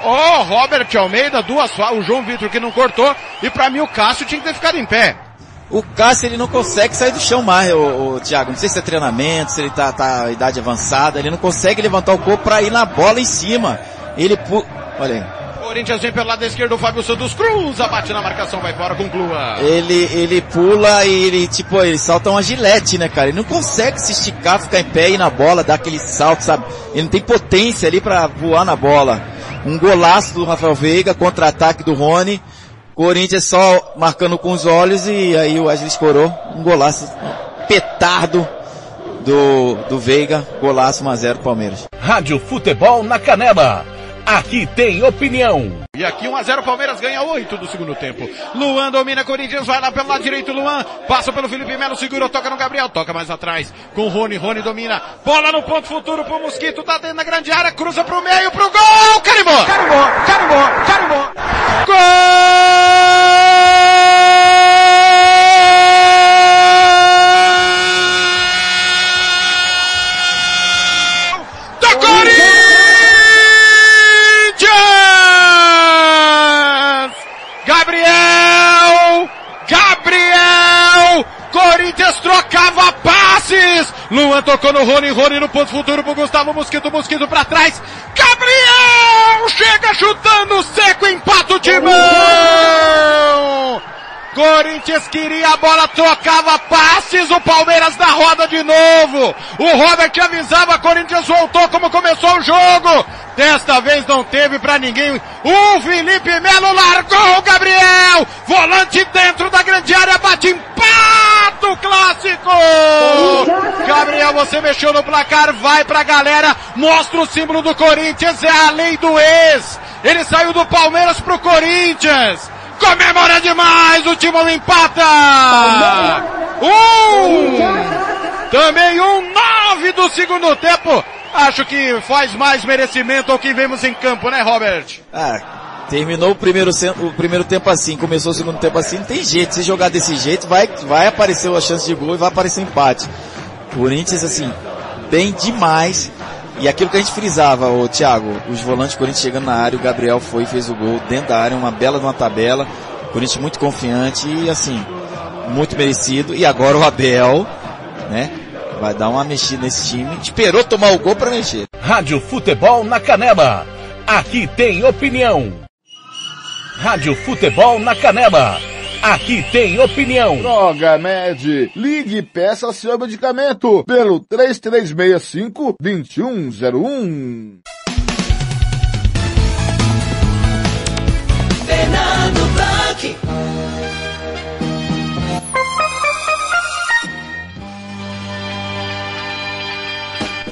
[SPEAKER 16] Ó, oh, Robert Almeida, duas o João Vitor que não cortou, e pra mim o Cássio tinha que ter ficado em pé.
[SPEAKER 18] O Cássio ele não consegue sair do chão mais, o, o Thiago. Não sei se é treinamento, se ele tá, tá idade avançada, ele não consegue levantar o corpo para ir na bola em cima. Ele pu... Olha aí.
[SPEAKER 16] Corinthians vem pelo lado esquerdo, o Fábio Santos cruza, bate na marcação, vai fora, conclua.
[SPEAKER 18] Ele, ele pula e ele, tipo, ele salta uma gilete, né, cara? Ele não consegue se esticar, ficar em pé e ir na bola, dar aquele salto, sabe? Ele não tem potência ali para voar na bola. Um golaço do Rafael Veiga, contra-ataque do Rony. Corinthians só marcando com os olhos e aí o Wesley escorou um golaço, petardo do, do Veiga, golaço 1x0 Palmeiras.
[SPEAKER 2] Rádio Futebol na Canela. Aqui tem opinião.
[SPEAKER 16] E aqui 1x0 Palmeiras ganha 8 do segundo tempo. Luan domina Corinthians, vai lá pelo lado direito, Luan. Passa pelo Felipe Melo, segura, toca no Gabriel, toca mais atrás. Com o Rony, Rony domina. Bola no ponto futuro pro Mosquito, tá dentro da grande área, cruza pro meio, pro gol! Carimbou! Carimbou! Carimbou! Carimbou! Gol! Corinthians trocava passes! Luan tocou no Rony, Rony no ponto futuro pro Gustavo Mosquito, Mosquito pra trás. Gabriel! Chega chutando seco, empata o timão! Corinthians queria a bola, trocava passes, o Palmeiras na roda de novo. O Robert avisava, Corinthians voltou como começou o jogo. Desta vez não teve pra ninguém. O Felipe Melo largou o Gabriel. Volante dentro da grande área, bate, empata do clássico! Gabriel, você mexeu no placar, vai pra galera, mostra o símbolo do Corinthians, é a lei do ex. Ele saiu do Palmeiras pro Corinthians. Comemora demais, o time empata! Um! Também um nove do segundo tempo. Acho que faz mais merecimento ao que vemos em campo, né, Robert?
[SPEAKER 18] Ah, terminou o primeiro, o primeiro tempo assim, começou o segundo tempo assim, não tem jeito. Se jogar desse jeito, vai, vai aparecer a chance de gol e vai aparecer empate. Corinthians, assim, bem demais. E aquilo que a gente frisava, o Thiago, os volantes do Corinthians chegando na área, o Gabriel foi e fez o gol dentro da área, uma bela de uma tabela. O Corinthians muito confiante e assim, muito merecido. E agora o Abel, né? Vai dar uma mexida nesse time. Esperou tomar o gol para mexer.
[SPEAKER 2] Rádio Futebol na Canela. Aqui tem opinião. Rádio Futebol na Canela. Aqui tem opinião.
[SPEAKER 1] Droga Med. Ligue e peça seu medicamento pelo 3365 2101.
[SPEAKER 19] Fernando Blanc.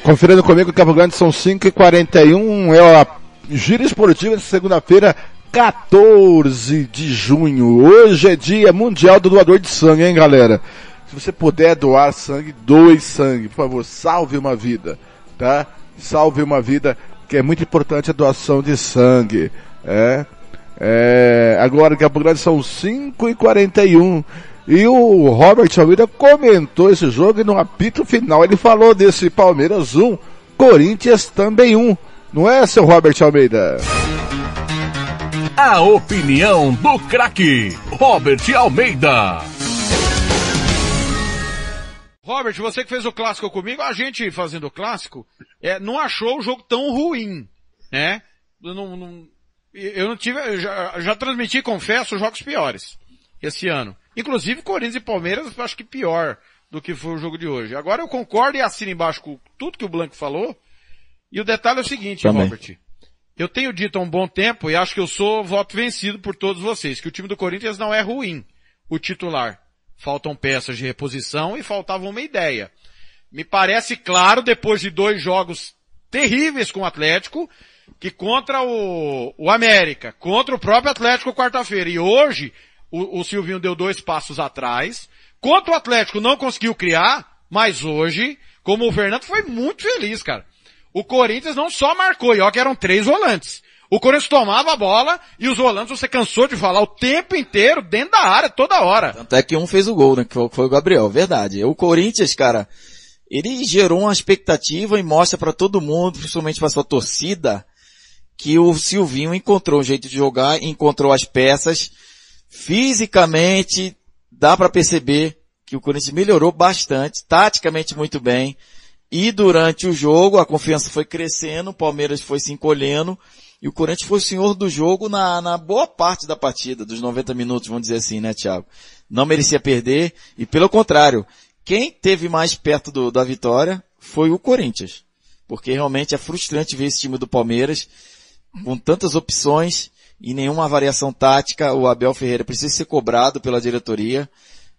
[SPEAKER 1] Conferindo comigo, Campo Grande são 5h41, é a gira esportiva de segunda-feira, 14 de junho. Hoje é dia mundial do doador de sangue, hein galera? Se você puder doar sangue, doe sangue, por favor, salve uma vida, tá? Salve uma vida, que é muito importante a doação de sangue, é? É, agora em Campo Grande são 5h41. E o Robert Almeida comentou esse jogo e no apito final ele falou desse Palmeiras 1, Corinthians também 1. Não é, seu Robert Almeida?
[SPEAKER 2] A opinião do craque Robert Almeida.
[SPEAKER 16] Robert, você que fez o clássico comigo, a gente fazendo o clássico, é, não achou o jogo tão ruim, né? Eu não, não eu não tive, eu já, já transmiti, confesso, jogos piores esse ano. Inclusive Corinthians e Palmeiras, eu acho que pior do que foi o jogo de hoje. Agora eu concordo e assino embaixo com tudo que o Blanco falou. E o detalhe é o seguinte, Também. Robert. Eu tenho dito há um bom tempo e acho que eu sou voto vencido por todos vocês, que o time do Corinthians não é ruim, o titular. Faltam peças de reposição e faltava uma ideia. Me parece claro, depois de dois jogos terríveis com o Atlético, que contra o, o América, contra o próprio Atlético quarta-feira e hoje o, o Silvinho deu dois passos atrás. Contra o Atlético não conseguiu criar, mas hoje, como o Fernando foi muito feliz, cara. O Corinthians não só marcou, e ó que eram três volantes. O Corinthians tomava a bola e os volantes, você cansou de falar o tempo inteiro, dentro da área, toda hora.
[SPEAKER 18] Tanto é que um fez o gol, né? Que foi o Gabriel, verdade. O Corinthians, cara, ele gerou uma expectativa e mostra para todo mundo, principalmente para sua torcida, que o Silvinho encontrou um jeito de jogar, encontrou as peças, Fisicamente, dá para perceber que o Corinthians melhorou bastante, taticamente muito bem. E durante o jogo, a confiança foi crescendo, o Palmeiras foi se encolhendo, e o Corinthians foi o senhor do jogo na, na boa parte da partida, dos 90 minutos, vamos dizer assim, né, Thiago? Não merecia perder, e pelo contrário, quem teve mais perto do, da vitória foi o Corinthians. Porque realmente é frustrante ver esse time do Palmeiras com tantas opções e nenhuma variação tática, o Abel Ferreira precisa ser cobrado pela diretoria,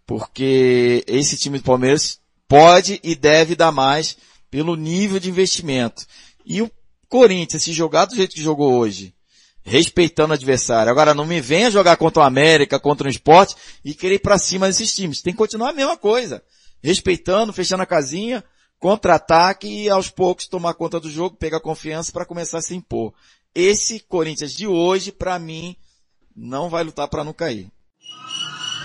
[SPEAKER 18] porque esse time do Palmeiras pode e deve dar mais pelo nível de investimento. E o Corinthians, se jogar do jeito que jogou hoje, respeitando o adversário. Agora não me venha jogar contra o América, contra o esporte e querer ir para cima desses times. Tem que continuar a mesma coisa. Respeitando, fechando a casinha, contra-ataque e aos poucos tomar conta do jogo, pegar confiança para começar a se impor. Esse Corinthians de hoje, para mim, não vai lutar para não cair.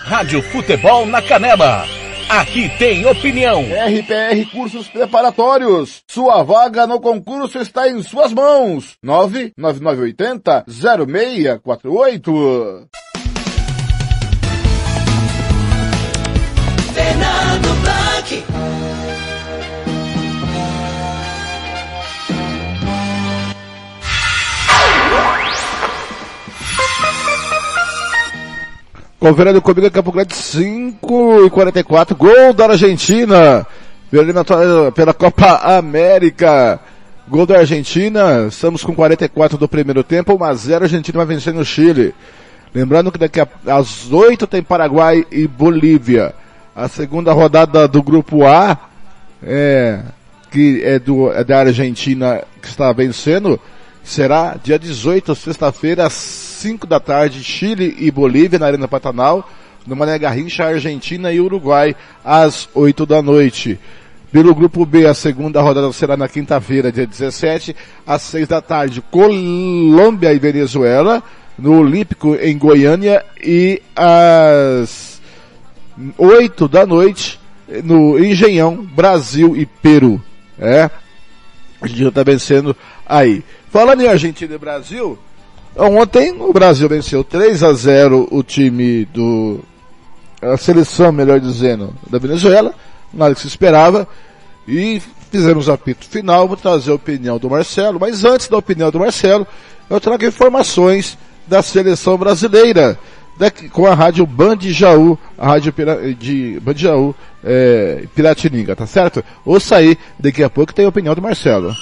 [SPEAKER 2] Rádio Futebol na Canela. Aqui tem opinião.
[SPEAKER 1] RPR Cursos Preparatórios. Sua vaga no concurso está em suas mãos. 99980 0648.
[SPEAKER 19] Fernando Blanc.
[SPEAKER 1] Conferindo comigo, Campo Grande 5 e 44, gol da Argentina, pela Copa América. Gol da Argentina, estamos com 44 do primeiro tempo, 1 a 0 a Argentina vai vencer no Chile. Lembrando que daqui às 8 tem Paraguai e Bolívia. A segunda rodada do grupo A, é, que é, do, é da Argentina que está vencendo, será dia 18, sexta-feira, às 5 da tarde, Chile e Bolívia na Arena Pantanal, no Mané Garrincha, Argentina e Uruguai, às 8 da noite. Pelo grupo B, a segunda rodada será na quinta-feira, dia 17, às 6 da tarde, Colômbia e Venezuela, no Olímpico em Goiânia, e às 8 da noite, no Engenhão, Brasil e Peru. É. A gente já está vencendo aí. Falando em Argentina e Brasil, ontem o Brasil venceu 3 a 0 o time do, a seleção, melhor dizendo, da Venezuela, nada que se esperava, e fizemos o apito final, vou trazer a opinião do Marcelo, mas antes da opinião do Marcelo, eu trago informações da seleção brasileira, daqui, com a rádio Band Jaú, a rádio Pira, de Band Jaú, é, Piratininga, tá certo? Ouça aí, daqui a pouco tem a opinião do Marcelo.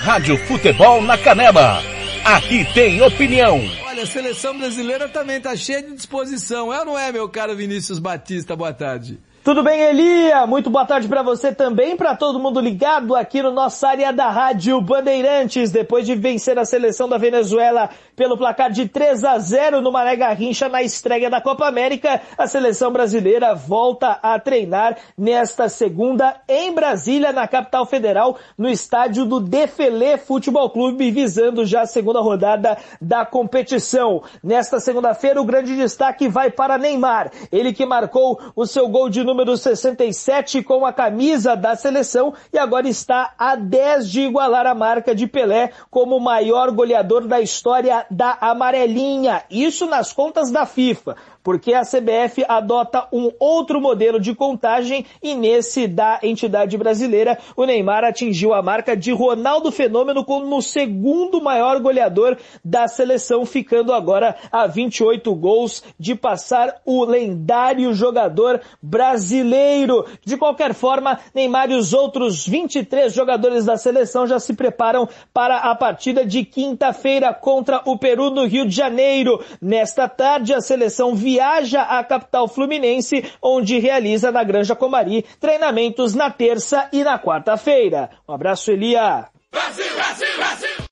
[SPEAKER 2] Rádio Futebol na Canela. Aqui tem opinião.
[SPEAKER 20] Olha, a seleção brasileira também tá cheia de disposição, é ou não é, meu caro Vinícius Batista? Boa tarde.
[SPEAKER 21] Tudo bem, Elia? Muito boa tarde para você também, para todo mundo ligado aqui no nossa área da Rádio Bandeirantes. Depois de vencer a seleção da Venezuela pelo placar de 3 a 0 no Mané Garrincha na estreia da Copa América, a seleção brasileira volta a treinar nesta segunda em Brasília, na capital federal, no estádio do Defele Futebol Clube, visando já a segunda rodada da competição. Nesta segunda-feira, o grande destaque vai para Neymar, ele que marcou o seu gol de número número 67 com a camisa da seleção e agora está a 10 de igualar a marca de Pelé como maior goleador da história da amarelinha. Isso nas contas da FIFA porque a CBF adota um outro modelo de contagem e nesse da entidade brasileira, o Neymar atingiu a marca de Ronaldo Fenômeno como o segundo maior goleador da seleção, ficando agora a 28 gols de passar o lendário jogador brasileiro. De qualquer forma, Neymar e os outros 23 jogadores da seleção já se preparam para a partida de quinta-feira contra o Peru no Rio de Janeiro. Nesta tarde, a seleção via viaja à capital fluminense, onde realiza na Granja Comari treinamentos na terça e na quarta-feira. Um abraço, Elia.
[SPEAKER 2] Brasil, Brasil, Brasil.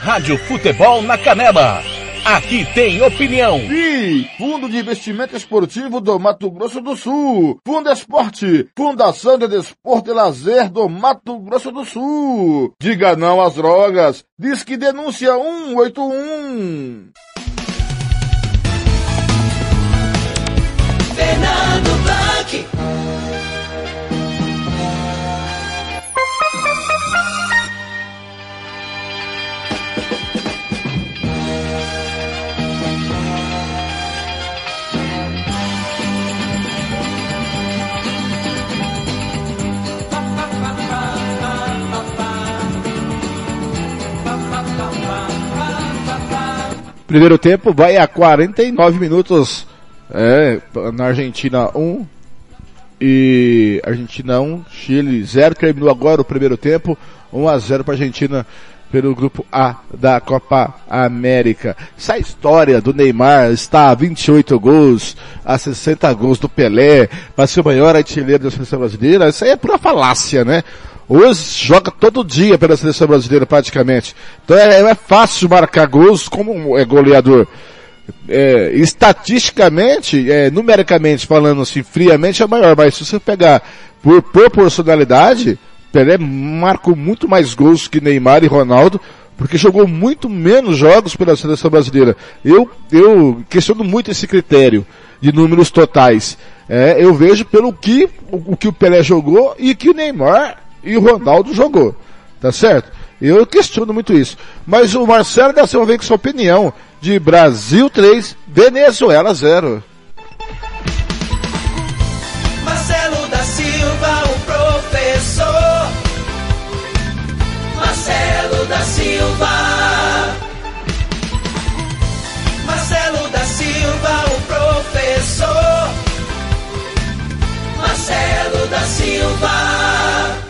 [SPEAKER 2] Rádio Futebol na Canela. Aqui tem opinião.
[SPEAKER 1] E Fundo de Investimento Esportivo do Mato Grosso do Sul. Fundo Esporte. Fundação de Desporto e Lazer do Mato Grosso do Sul. Diga não às drogas. Diz que denúncia 181. Primeiro tempo vai a 49 minutos é, na Argentina 1 e Argentina 1, Chile 0, terminou agora o primeiro tempo, 1 a 0 para Argentina pelo grupo A da Copa América. Essa história do Neymar está a 28 gols, a 60 gols do Pelé, para ser o maior artilheiro da seleção brasileira, isso aí é pura falácia, né? Hoje joga todo dia pela seleção brasileira praticamente. Então é, é fácil marcar gols como é goleador é, estatisticamente, é, numericamente falando assim, friamente é maior, mas se você pegar por proporcionalidade, Pelé marcou muito mais gols que Neymar e Ronaldo, porque jogou muito menos jogos pela seleção brasileira. Eu, eu questiono muito esse critério de números totais. É, eu vejo pelo que o, o que o Pelé jogou e que o Neymar e o Ronaldo jogou. Tá certo? Eu questiono muito isso. Mas o Marcelo da Silva vem com sua opinião de Brasil 3, Venezuela 0.
[SPEAKER 15] Marcelo da Silva, o professor. Marcelo da Silva. Marcelo da Silva, o professor. Marcelo da Silva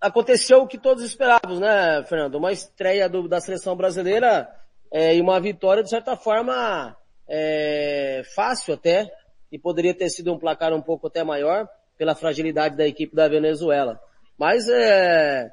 [SPEAKER 22] aconteceu o que todos esperávamos, né, Fernando? Uma estreia do, da seleção brasileira é, e uma vitória, de certa forma, é, fácil até, e poderia ter sido um placar um pouco até maior pela fragilidade da equipe da Venezuela. Mas é,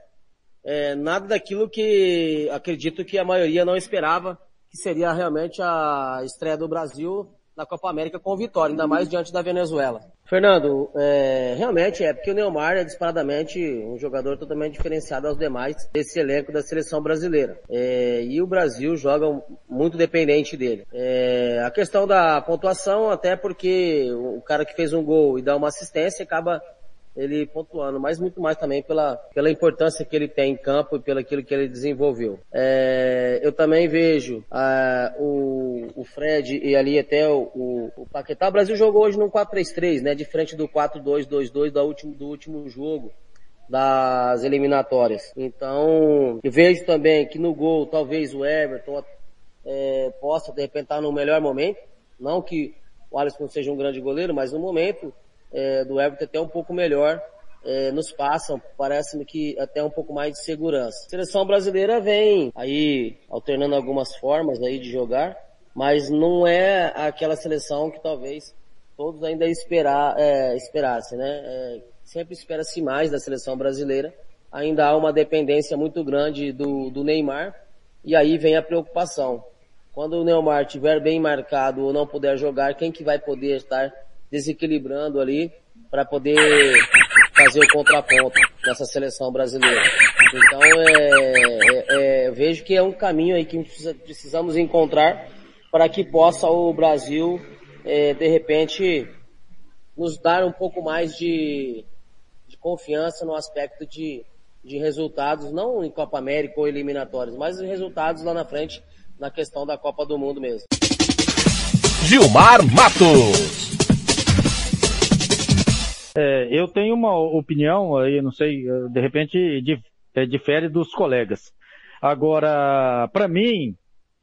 [SPEAKER 22] é nada daquilo que acredito que a maioria não esperava, que seria realmente a estreia do Brasil na Copa América com vitória, ainda mais diante da Venezuela. Fernando, é, realmente é porque o Neymar é disparadamente um jogador totalmente diferenciado aos demais desse elenco da seleção brasileira. É, e o Brasil joga muito dependente dele. É, a questão da pontuação, até porque o cara que fez um gol e dá uma assistência acaba ele pontuando, mas muito mais também pela, pela importância que ele tem em campo e pelo aquilo que ele desenvolveu. É, eu também vejo ah, o, o Fred e ali até o, o, o Paquetá. O Brasil jogou hoje no 4-3-3, né? Diferente do 4-2-2-2 do último, do último jogo das eliminatórias. Então, vejo também que no gol, talvez o Everton é, possa de repente estar no melhor momento. Não que o Alisson seja um grande goleiro, mas no momento é, do Everton até um pouco melhor é, nos passam, parece-me que até um pouco mais de segurança. A seleção brasileira vem aí alternando algumas formas aí de jogar, mas não é aquela seleção que talvez todos ainda esperar, é, esperassem, né? É, sempre espera-se mais da seleção brasileira. Ainda há uma dependência muito grande do, do Neymar e aí vem a preocupação. Quando o Neymar estiver bem marcado ou não puder jogar, quem que vai poder estar desequilibrando ali para poder fazer o contraponto dessa seleção brasileira. Então, é, é, é, vejo que é um caminho aí que precisamos encontrar para que possa o Brasil, é, de repente, nos dar um pouco mais de, de confiança no aspecto de, de resultados, não em Copa América ou eliminatórios, mas resultados lá na frente na questão da Copa do Mundo mesmo.
[SPEAKER 2] Gilmar Matos.
[SPEAKER 23] É, eu tenho uma opinião, aí não sei, de repente é, difere dos colegas. Agora, para mim,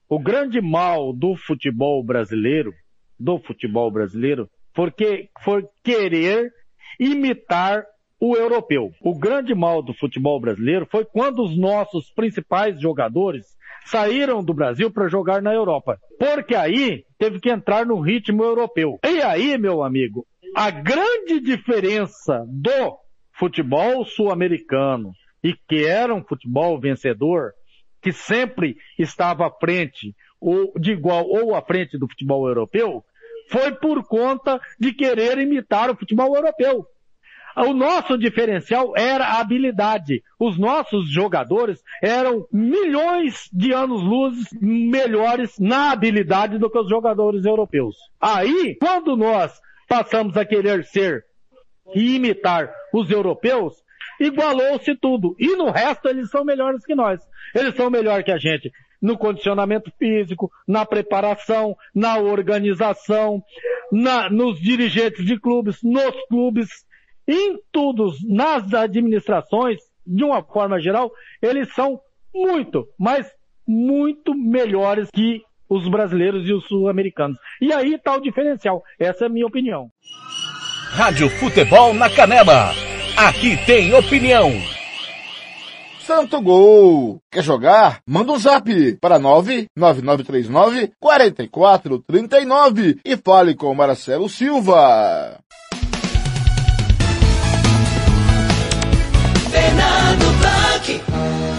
[SPEAKER 23] o grande mal do futebol brasileiro, do futebol brasileiro, porque foi querer imitar o europeu. O grande mal do futebol brasileiro foi quando os nossos principais jogadores saíram do Brasil para jogar na Europa. Porque aí teve que entrar no ritmo europeu. E aí, meu amigo, a grande diferença do futebol sul-americano e que era um futebol vencedor, que sempre estava à frente, ou de igual ou à frente do futebol europeu, foi por conta de querer imitar o futebol europeu. O nosso diferencial era a habilidade. Os nossos jogadores eram milhões de anos-luz melhores na habilidade do que os jogadores europeus. Aí, quando nós passamos a querer ser e imitar os europeus, igualou-se tudo. E no resto eles são melhores que nós. Eles são melhor que a gente no condicionamento físico, na preparação, na organização, na, nos dirigentes de clubes, nos clubes, em tudo, nas administrações, de uma forma geral, eles são muito, mas muito melhores que os brasileiros e os sul-americanos. E aí está o diferencial. Essa é a minha opinião.
[SPEAKER 2] Rádio Futebol na Canela. Aqui tem opinião.
[SPEAKER 1] Santo Gol! Quer jogar? Manda um zap para 99939 4439 e fale com Marcelo Silva.
[SPEAKER 15] Fernando Blanc.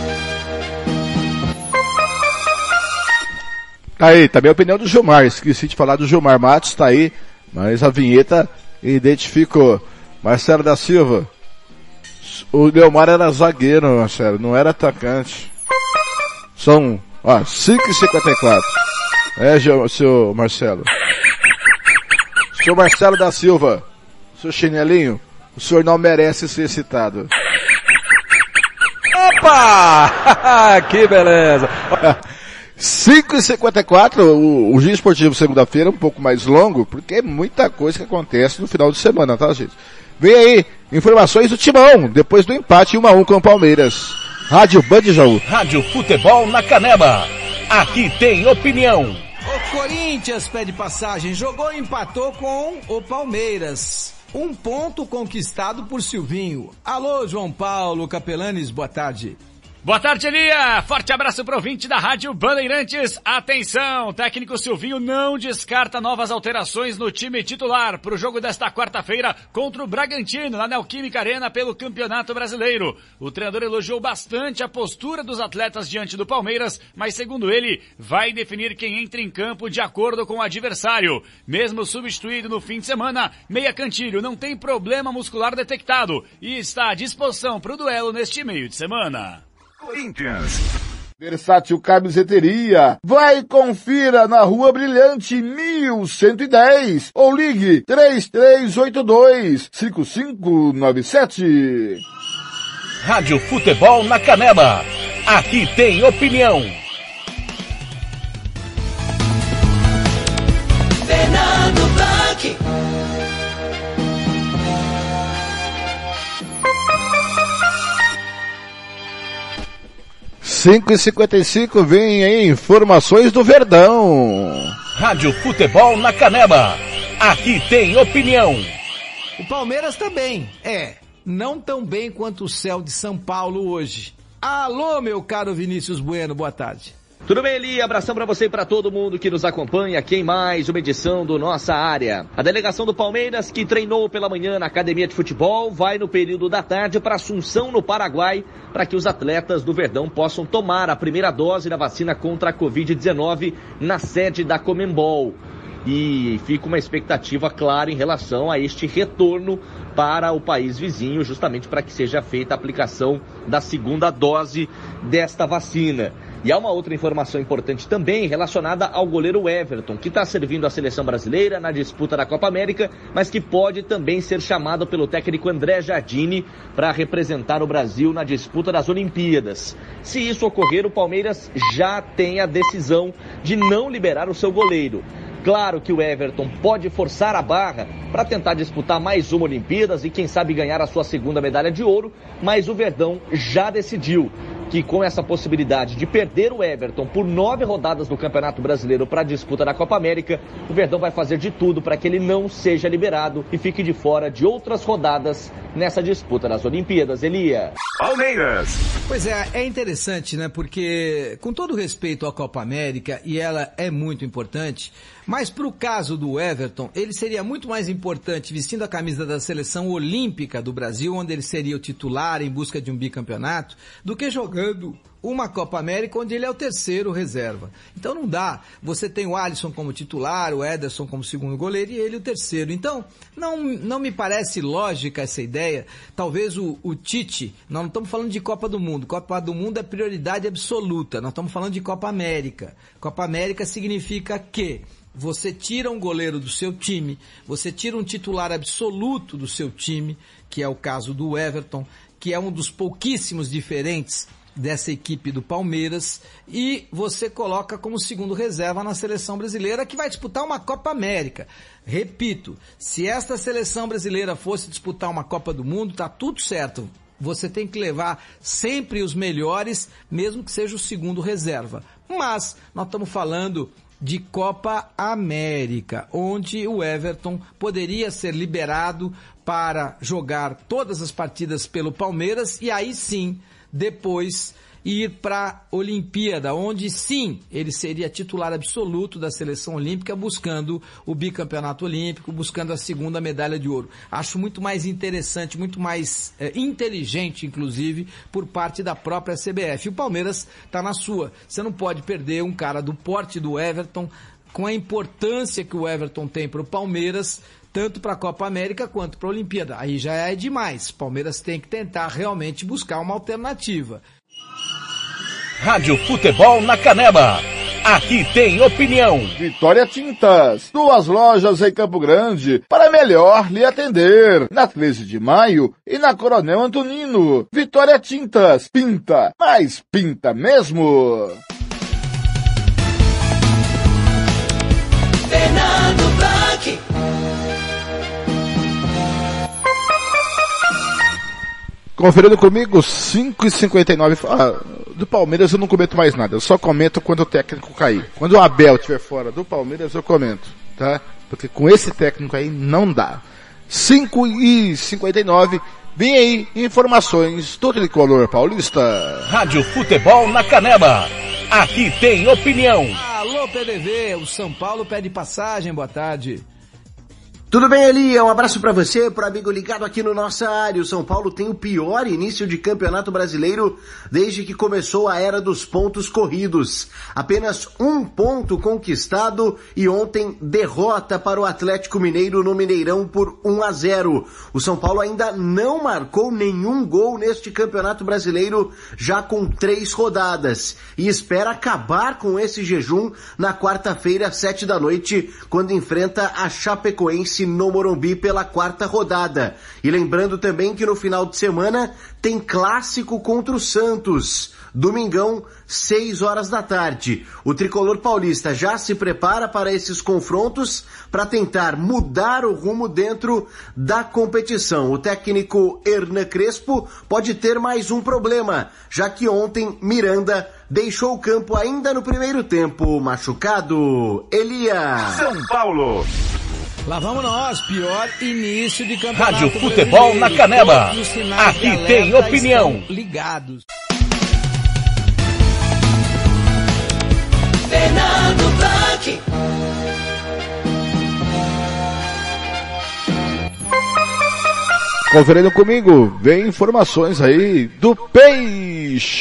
[SPEAKER 1] Aí, também a opinião do Gilmar. Esqueci de falar do Gilmar Matos, tá aí. Mas a vinheta identificou. Marcelo da Silva. O Leomar era zagueiro, Marcelo, não era atacante. São, ó, 5h54. É, seu Marcelo. Seu Marcelo da Silva. Seu chinelinho. O senhor não merece ser citado.
[SPEAKER 20] Opa! que beleza!
[SPEAKER 1] 5 e 54 o, o Giro Esportivo segunda-feira um pouco mais longo, porque é muita coisa que acontece no final de semana, tá, gente? Vem aí, informações do Timão, depois do empate 1 a 1 com o Palmeiras. Rádio Band Jaú.
[SPEAKER 2] Rádio Futebol na Canela. Aqui tem opinião.
[SPEAKER 20] O Corinthians pede passagem, jogou e empatou com o Palmeiras. Um ponto conquistado por Silvinho. Alô, João Paulo Capelanes, boa tarde.
[SPEAKER 24] Boa tarde, Elia. Forte abraço pro ouvinte da Rádio Bandeirantes. Atenção, técnico Silvinho não descarta novas alterações no time titular para o jogo desta quarta-feira contra o Bragantino, na Neoquímica Arena, pelo Campeonato Brasileiro. O treinador elogiou bastante a postura dos atletas diante do Palmeiras, mas segundo ele, vai definir quem entra em campo de acordo com o adversário. Mesmo substituído no fim de semana, Meia Cantilho não tem problema muscular detectado e está à disposição para o duelo neste meio de semana.
[SPEAKER 1] Corinthians. Versátil Camiseteria. Vai confira na Rua Brilhante 1110 ou ligue 3382 5597.
[SPEAKER 25] Rádio Futebol na Canela. Aqui tem opinião.
[SPEAKER 1] 5 e 55 vem aí informações do Verdão.
[SPEAKER 25] Rádio Futebol na Canela. Aqui tem opinião.
[SPEAKER 20] O Palmeiras também. É, não tão bem quanto o céu de São Paulo hoje. Alô, meu caro Vinícius Bueno, boa tarde.
[SPEAKER 26] Tudo bem, Eli? Abração para você e para todo mundo que nos acompanha aqui em mais uma edição do Nossa Área. A delegação do Palmeiras, que treinou pela manhã na academia de futebol, vai no período da tarde para Assunção, no Paraguai, para que os atletas do Verdão possam tomar a primeira dose da vacina contra a Covid-19 na sede da Comembol. E fica uma expectativa clara em relação a este retorno para o país vizinho, justamente para que seja feita a aplicação da segunda dose desta vacina. E há uma outra informação importante também relacionada ao goleiro Everton, que está servindo a seleção brasileira na disputa da Copa América, mas que pode também ser chamado pelo técnico André Jardini para representar o Brasil na disputa das Olimpíadas. Se isso ocorrer, o Palmeiras já tem a decisão de não liberar o seu goleiro. Claro que o Everton pode forçar a barra para tentar disputar mais uma Olimpíadas e quem sabe ganhar a sua segunda medalha de ouro, mas o Verdão já decidiu que com essa possibilidade de perder o Everton por nove rodadas do Campeonato Brasileiro para a disputa da Copa América, o Verdão vai fazer de tudo para que ele não seja liberado e fique de fora de outras rodadas nessa disputa das Olimpíadas. Elia.
[SPEAKER 20] Palmeiras. Pois é, é interessante, né? Porque, com todo respeito à Copa América, e ela é muito importante, mas para o caso do Everton, ele seria muito mais importante vestindo a camisa da seleção olímpica do Brasil, onde ele seria o titular em busca de um bicampeonato, do que jogando uma Copa América onde ele é o terceiro reserva. Então não dá. Você tem o Alisson como titular, o Ederson como segundo goleiro e ele o terceiro. Então não, não me parece lógica essa ideia. Talvez o, o Tite, nós não estamos falando de Copa do Mundo. Copa do Mundo é prioridade absoluta. Nós estamos falando de Copa América. Copa América significa que você tira um goleiro do seu time, você tira um titular absoluto do seu time, que é o caso do Everton, que é um dos pouquíssimos diferentes dessa equipe do Palmeiras e você coloca como segundo reserva na seleção brasileira que vai disputar uma Copa América. Repito, se esta seleção brasileira fosse disputar uma Copa do Mundo, tá tudo certo. Você tem que levar sempre os melhores, mesmo que seja o segundo reserva. Mas nós estamos falando de Copa América, onde o Everton poderia ser liberado para jogar todas as partidas pelo Palmeiras e aí sim, depois ir para a Olimpíada, onde sim, ele seria titular absoluto da seleção olímpica, buscando o bicampeonato olímpico, buscando a segunda medalha de ouro. Acho muito mais interessante, muito mais é, inteligente, inclusive, por parte da própria CBF. E o Palmeiras está na sua. Você não pode perder um cara do porte do Everton, com a importância que o Everton tem para o Palmeiras, tanto para a Copa América quanto para a Olimpíada. Aí já é demais. Palmeiras tem que tentar realmente buscar uma alternativa.
[SPEAKER 25] Rádio Futebol na Canela. Aqui tem opinião.
[SPEAKER 1] Vitória Tintas, duas lojas em Campo Grande, para melhor lhe atender. Na 13 de maio e na Coronel Antonino. Vitória Tintas, pinta, mas pinta mesmo.
[SPEAKER 15] Fernando
[SPEAKER 1] Conferindo comigo, 5 e 59 ah, Do Palmeiras eu não comento mais nada. Eu só comento quando o técnico cair. Quando o Abel estiver fora do Palmeiras eu comento, tá? Porque com esse técnico aí não dá. 5 e 59 Vem aí informações do tricolor paulista.
[SPEAKER 25] Rádio Futebol na Canela. Aqui tem opinião.
[SPEAKER 20] Alô, PDV, o São Paulo pede passagem, boa tarde.
[SPEAKER 27] Tudo bem, Elia? Um abraço para você, pro amigo ligado aqui no nossa área. O São Paulo tem o pior início de campeonato brasileiro desde que começou a era dos pontos corridos. Apenas um ponto conquistado e ontem derrota para o Atlético Mineiro no Mineirão por 1 a 0. O São Paulo ainda não marcou nenhum gol neste campeonato brasileiro já com três rodadas e espera acabar com esse jejum na quarta-feira, sete da noite, quando enfrenta a Chapecoense no Morumbi pela quarta rodada. E lembrando também que no final de semana tem clássico contra o Santos. Domingão, 6 horas da tarde. O tricolor paulista já se prepara para esses confrontos para tentar mudar o rumo dentro da competição. O técnico Hernan Crespo pode ter mais um problema, já que ontem Miranda deixou o campo ainda no primeiro tempo machucado. Elia.
[SPEAKER 25] São Paulo.
[SPEAKER 20] Lá vamos nós, pior início de campeonato
[SPEAKER 25] Rádio Futebol na Canela.
[SPEAKER 20] Todos os sinais
[SPEAKER 25] Aqui tem opinião.
[SPEAKER 20] Ligados.
[SPEAKER 15] Fernando Blanc.
[SPEAKER 1] Conferindo comigo, vem informações aí do Peixe.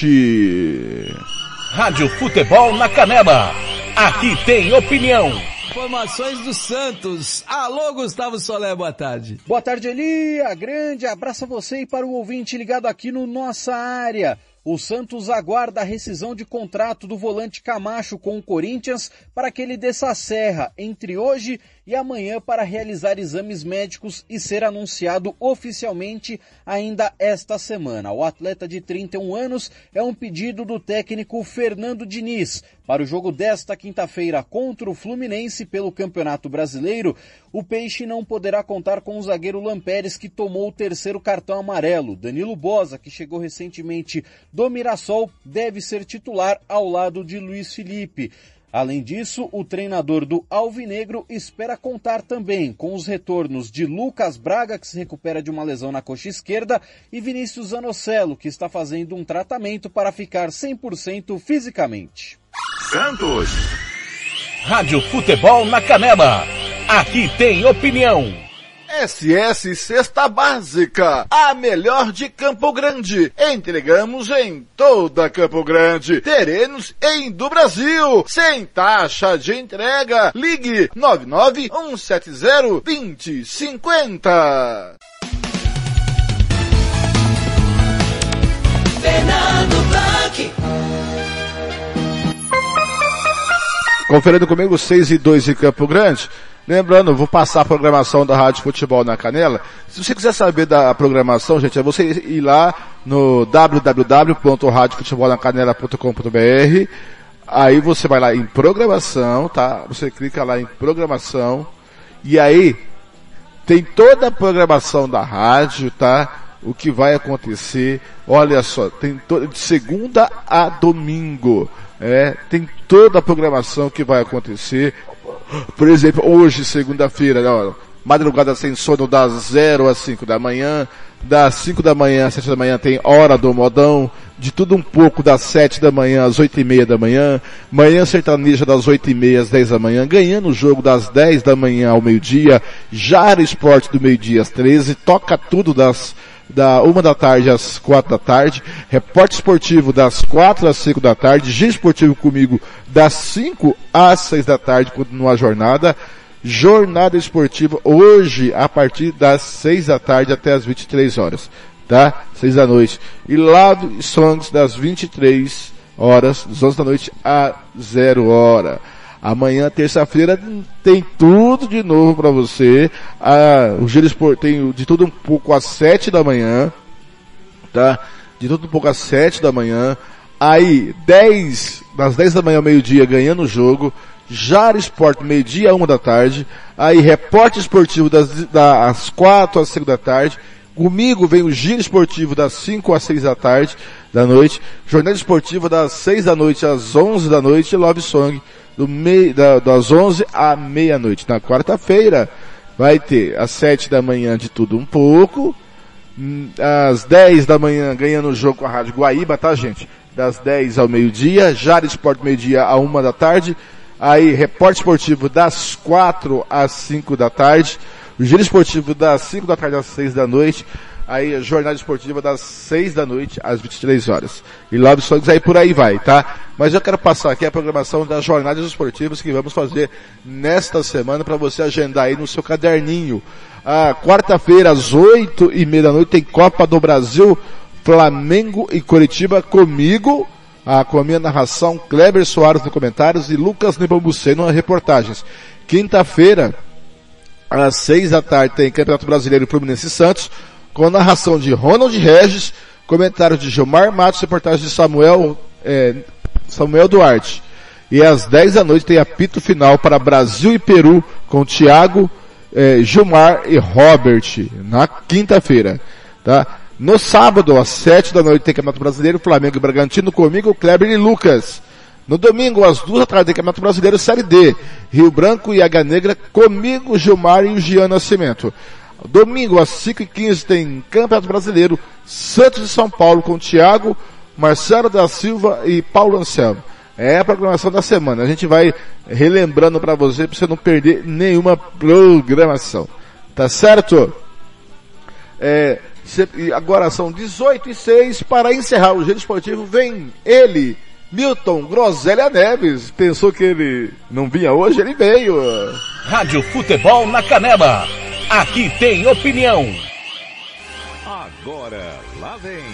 [SPEAKER 25] Rádio Futebol na Canela. Aqui tem opinião.
[SPEAKER 20] Informações do Santos. Alô, Gustavo Solé, boa tarde.
[SPEAKER 28] Boa tarde, Elia. Grande abraço a você e para o ouvinte ligado aqui no Nossa Área. O Santos aguarda a rescisão de contrato do volante Camacho com o Corinthians para que ele desça a serra entre hoje e amanhã para realizar exames médicos e ser anunciado oficialmente ainda esta semana. O atleta de 31 anos é um pedido do técnico Fernando Diniz. Para o jogo desta quinta-feira contra o Fluminense pelo Campeonato Brasileiro, o Peixe não poderá contar com o zagueiro Lampérez que tomou o terceiro cartão amarelo. Danilo Bosa, que chegou recentemente do Mirassol, deve ser titular ao lado de Luiz Felipe. Além disso, o treinador do Alvinegro espera contar também com os retornos de Lucas Braga, que se recupera de uma lesão na coxa esquerda, e Vinícius Anocelo, que está fazendo um tratamento para ficar 100% fisicamente.
[SPEAKER 25] Santos. Rádio Futebol na Canela. Aqui tem opinião.
[SPEAKER 1] SS Cesta Básica, a melhor de Campo Grande. Entregamos em toda Campo Grande, terrenos em do Brasil, sem taxa de entrega. Ligue 991702050.
[SPEAKER 15] Fernando Blanc.
[SPEAKER 1] Conferindo comigo 6 e 2 em Campo Grande. Lembrando, vou passar a programação da Rádio Futebol na Canela. Se você quiser saber da programação, gente, é você ir lá no www.radiofutebolnacanela.com.br. Aí você vai lá em programação, tá? Você clica lá em programação. E aí tem toda a programação da rádio, tá? O que vai acontecer. Olha só, tem to- de segunda a domingo. É, tem toda a programação que vai acontecer. Por exemplo, hoje, segunda-feira, ó, madrugada sem sono das 0 às 5 da manhã, das 5 da manhã às 7 da manhã tem hora do modão, de tudo um pouco das 7 da manhã às 8 e meia da manhã, manhã sertaneja das 8 e meia às 10 da manhã, ganhando o jogo das 10 da manhã ao meio-dia, Jara Esporte do meio-dia às 13, toca tudo das da uma da tarde às quatro da tarde, repórter esportivo das quatro às cinco da tarde, giro esportivo comigo das cinco às seis da tarde, não há jornada, jornada esportiva hoje a partir das seis da tarde até as 23 horas, tá? Seis da noite. E Lado Songs das 23 horas, das 11 da noite a zero hora. Amanhã, terça-feira, tem tudo de novo para você. Ah, o Giro Esport tem de tudo um pouco às sete da manhã, tá? De tudo um pouco às sete da manhã. Aí, 10, das 10 da manhã ao meio-dia, ganhando o jogo. Jara Sport, meio-dia uma da tarde. Aí, repórter esportivo das, das 4 às 5 da tarde. Comigo vem o Giro Esportivo das 5 às 6 da tarde, da noite. Jornada Esportiva das 6 da noite às 11 da noite. E Love Song do mei, da, das 11 à meia-noite. Na quarta-feira vai ter às 7 da manhã de tudo um pouco. hum, às 10 da manhã ganhando o jogo com a Rádio Guaíba, tá gente? Das 10 ao meio-dia, Jara Esporte meio-dia a 1 da tarde, aí Repórter Esportivo das 4 às 5 da tarde, o Giro Esportivo das 5 da tarde às 6 da noite, aí a jornada esportiva das 6 da noite às 23 horas. E Love Songs aí por aí vai, tá? Mas eu quero passar aqui a programação das jornadas esportivas que vamos fazer nesta semana para você agendar aí no seu caderninho. A quarta-feira às 8 e meia da noite tem Copa do Brasil, Flamengo e Curitiba comigo, ah, com a minha narração, Kleber Soares no comentários e Lucas Nepomuceno nas reportagens. Quinta-feira, às seis da tarde tem Campeonato Brasileiro Fluminense e Santos, com narração de Ronald Regis, comentário de Gilmar Matos, reportagem de Samuel, é, Samuel Duarte. E às 10 da noite tem apito final para Brasil e Peru com Thiago, é, Gilmar e Robert na quinta-feira, tá? No sábado, às 7 da noite, tem Campeonato Brasileiro, Flamengo e Bragantino comigo, Kleber e Lucas. No domingo, às duas da tarde, Campeonato Brasileiro Série D, Rio Branco e Águia Negra comigo, Gilmar e o Gian Nascimento. Domingo, às 5h15, tem Campeonato Brasileiro, Santos e São Paulo com Thiago, Marcelo da Silva e Paulo Anselmo. É a programação da semana. A gente vai relembrando para você, para você não perder nenhuma programação. Tá certo? É, e agora são 18 e 6 para encerrar o Giro Esportivo. Vem ele, Milton Groselha Neves. Pensou que ele não vinha hoje? Ele veio.
[SPEAKER 29] Rádio Futebol na Canela. Aqui tem opinião.
[SPEAKER 2] Agora, lá vem